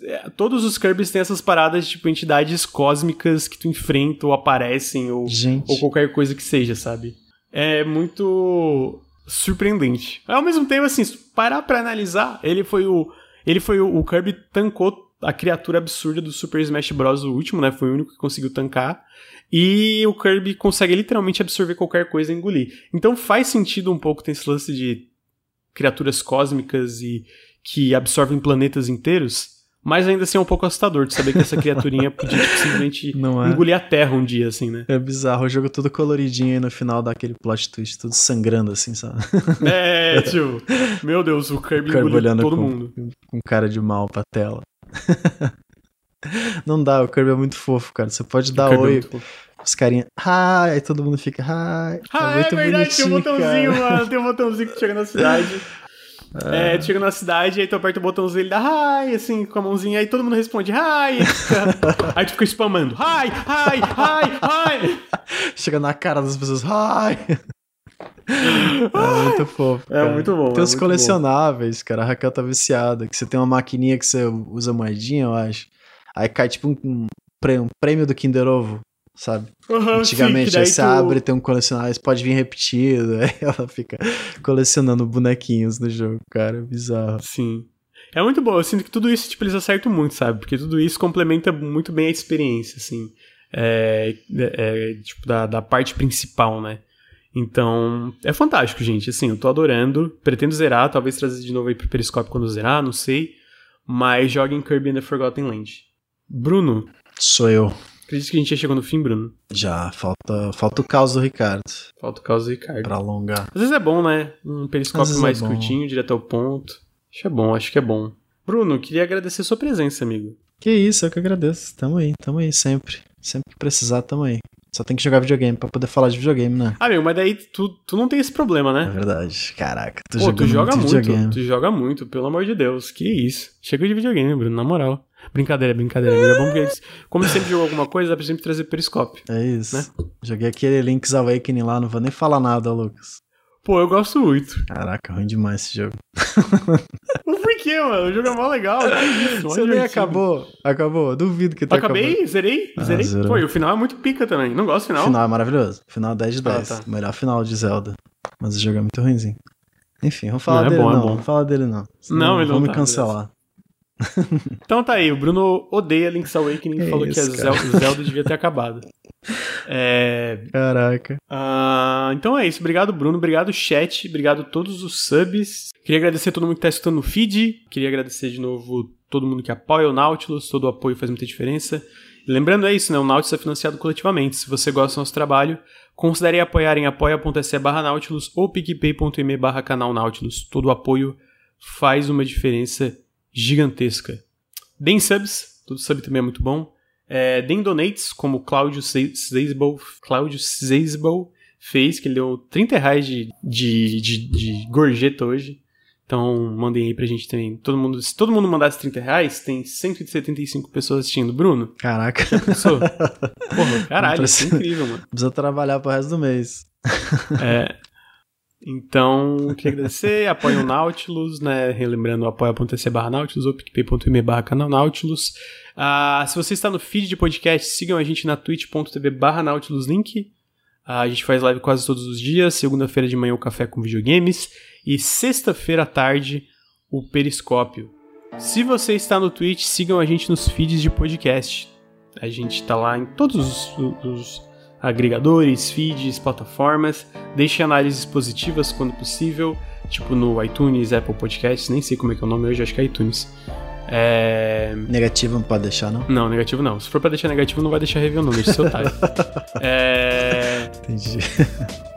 É, todos os Kirby's têm essas paradas, tipo, entidades cósmicas que tu enfrenta ou aparecem, ou, ou qualquer coisa que seja, sabe? É muito surpreendente. Ao mesmo tempo, assim, se parar pra analisar, ele foi o. Ele foi o, o Kirby tancou a criatura absurda do Super Smash Bros. o último, né? Foi o único que conseguiu tancar. E o Kirby consegue literalmente absorver qualquer coisa e engolir. Então faz sentido um pouco ter esse lance de criaturas cósmicas e, que absorvem planetas inteiros, mas ainda assim é um pouco assustador de saber que essa criaturinha <laughs> podia tipo, simplesmente é. engolir a Terra um dia, assim, né? É bizarro, o jogo todo coloridinho e no final dá aquele plot twist, tudo sangrando, assim, sabe? <laughs> É, tio. Meu Deus, o Kirby, Kirby engoliu todo com, mundo. Com cara de mal pra tela. <laughs> Não dá, o Kirby é muito fofo, cara. Você pode dar é oi. É os carinha, hi, aí todo mundo fica, hi. Ah, é, é verdade, tem um botãozinho, cara. mano. Tem um botãozinho que chega na cidade. É, tu chega na cidade, aí tu aperta o botãozinho, ele dá hi, assim, com a mãozinha, aí todo mundo responde hi. <laughs> aí tu fica spamando hi, hi, hi, hi. Chega na cara das pessoas, hi. <laughs> É muito fofo. É cara. É muito bom. Tem é os colecionáveis, bom. cara. A Raquel tá viciada. Que você tem uma maquininha que você usa moedinha, eu acho. Aí cai tipo um, um prêmio do Kinder Ovo. Sabe? Uhum, Antigamente sim, aí você tu... abre tem um colecionável, pode vir repetido, <laughs> aí ela fica colecionando bonequinhos no jogo, cara, bizarro. Sim. É muito bom, eu sinto que tudo isso, tipo, eles acertam muito, sabe? Porque tudo isso complementa muito bem a experiência, assim. É, é, é tipo, da, da parte principal, né? Então, é fantástico, gente. Assim, eu tô adorando. Pretendo zerar, talvez trazer de novo aí pro Periscope quando zerar, não sei. Mas joguem Kirby and the Forgotten Land. Bruno. Sou eu. Acredito que a gente já chegou no fim, Bruno. Já, falta, falta o caos do Ricardo. Falta o caos do Ricardo. Pra alongar. Às vezes é bom, né? Um periscópio mais é curtinho, direto ao ponto. Acho que é bom, acho que é bom. Bruno, queria agradecer sua presença, amigo. Que isso, eu que agradeço. Tamo aí, tamo aí, sempre. Sempre que precisar, tamo aí. Só tem que jogar videogame pra poder falar de videogame, né? Ah, meu, mas daí tu, tu não tem esse problema, né? É verdade. Caraca, tu, Pô, tu joga muito, muito tu joga muito, pelo amor de Deus. Que isso. Chega de videogame, Bruno, na moral. Brincadeira, brincadeira. É bom porque eles, como ele sempre jogou alguma coisa, dá pra sempre trazer periscópio. É isso. Né? Joguei aquele Link's Awakening lá, não vou nem falar nada, Lucas. Pô, eu gosto muito. Caraca, ruim demais esse jogo. <laughs> Por quê, mano? O jogo é mó legal. Isso, Você nem acabou. Acabou. Duvido que tu Acabei, acabou. zerei, ah, zerei. Pô, e o final é muito pica também. Não gosto do final. O final é maravilhoso. Final 10 de 10. Ah, tá. Melhor final de Zelda. Mas o jogo é muito ruimzinho. Enfim, vamos falar não, é dele é bom, não. É bom. Vamos falar dele não. Senão não, ele não me tá, cancelar. <laughs> então tá aí, o Bruno odeia Link's Awakening e falou isso, que a Zelda, Zelda devia ter acabado. <laughs> É... Caraca. Uh, então é isso. Obrigado, Bruno. Obrigado, chat. Obrigado a todos os subs. Queria agradecer a todo mundo que tá escutando no feed. Queria agradecer de novo todo mundo que apoia o Nautilus. Todo o apoio faz muita diferença. lembrando, é isso, né? O Nautilus é financiado coletivamente. Se você gosta do nosso trabalho, considere apoiar em apoia.se barra Nautilus ou picpay.me barra canal Nautilus. Todo o apoio faz uma diferença gigantesca. Deem subs. Todo sub também é muito bom. É, deem donates, como Claudio Zeisbel, Claudio Zeisbel fez, que ele deu 30 reais de, de, de, de, gorjeta hoje. Então, mandem aí pra gente também. Todo mundo, se todo mundo mandasse 30 reais, tem 175 pessoas assistindo. Bruno? Caraca. Já pensou? <laughs> Porra, caralho, isso é incrível, mano. Precisa trabalhar pro resto do mês. É. Então, queria agradecer, <laughs> apoiem o Nautilus, né? Relembrando, apoia.se barra Nautilus ou picpay.me barra canal Nautilus. Uh, se você está no feed de podcast, sigam a gente na twitch.tv barra Nautilus Link. Uh, a gente faz live quase todos os dias, segunda-feira de manhã o café com videogames e sexta-feira à tarde o Periscópio. Se você está no Twitch, sigam a gente nos feeds de podcast. A gente está lá em todos os, os agregadores, feeds, plataformas. Deixe análises positivas quando possível, tipo no iTunes, Apple Podcasts, nem sei como é que é o nome hoje, acho que é iTunes. É... Negativo não pode deixar, não? Não, negativo não. Se for pra deixar negativo, não vai deixar review, não. Deixa seu otário. <laughs> é... Entendi.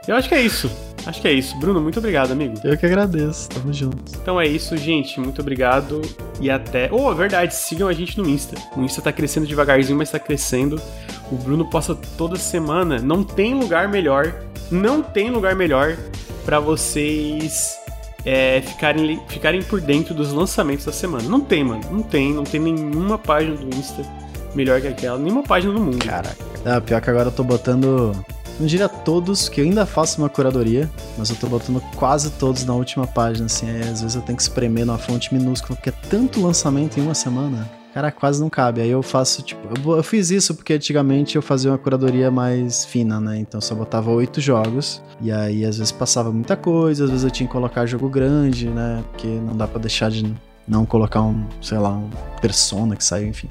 Eu acho que é isso. Acho que é isso. Bruno, muito obrigado, amigo. Eu que agradeço. Tamo junto. Então é isso, gente. Muito obrigado. E até. Oh, verdade. Sigam a gente no Insta. O Insta tá crescendo devagarzinho, mas tá crescendo. O Bruno posta toda semana. Não tem lugar melhor. Não tem lugar melhor para vocês é, ficarem, ficarem por dentro dos lançamentos da semana. Não tem, mano. Não tem. Não tem nenhuma página do Insta melhor que aquela. Nenhuma página do mundo. Caraca. Ah, pior que agora eu tô botando não diria todos, que eu ainda faço uma curadoria, mas eu tô botando quase todos na última página, assim, aí, às vezes eu tenho que espremer numa fonte minúscula, porque é tanto lançamento em uma semana, cara, quase não cabe. Aí eu faço, tipo, eu, eu fiz isso porque antigamente eu fazia uma curadoria mais fina, né? Então só botava oito jogos, e aí às vezes passava muita coisa, às vezes eu tinha que colocar jogo grande, né? Porque não dá para deixar de não colocar um, sei lá, um persona que saiu, enfim.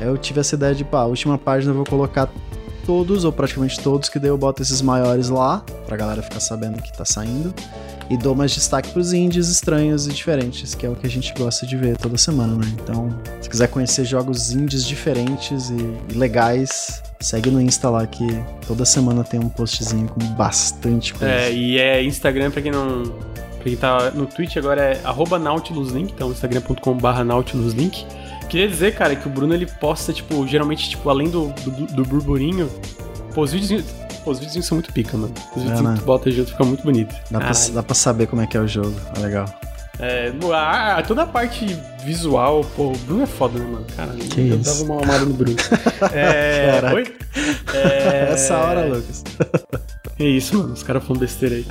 Aí eu tive essa ideia de, pá, a última página eu vou colocar todos, ou praticamente todos, que daí eu boto esses maiores lá, pra galera ficar sabendo que tá saindo. E dou mais destaque pros indies estranhos e diferentes, que é o que a gente gosta de ver toda semana, né? Então, se quiser conhecer jogos indies diferentes e, e legais, segue no Insta lá que toda semana tem um postzinho com bastante coisa. É, e é Instagram pra quem não. Pra quem tá no Twitch agora é nautiluslink, então instagram.com/barra nautiluslink. Queria dizer, cara, que o Bruno ele posta, tipo, geralmente, tipo, além do, do, do burburinho, pô, os vídeos. Os vídeos são muito pica, mano. Os vídeos é, né? que tu bota junto fica muito bonito. Dá pra, dá pra, saber como é que é o jogo, é legal. É, a, toda a parte visual, pô, o Bruno é foda, né, mano? Cara, que eu isso? dava uma amada no Bruno. <laughs> é, Caraca. Oi? É... Essa hora, Lucas. <laughs> É isso, mano. Os caras falando besteira aí.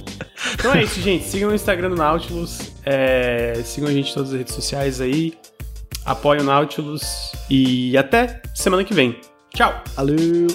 Então é isso, gente. Sigam o Instagram do Nautilus. É, sigam a gente em todas as redes sociais aí apoie o Nautilus e até semana que vem. Tchau! Valeu!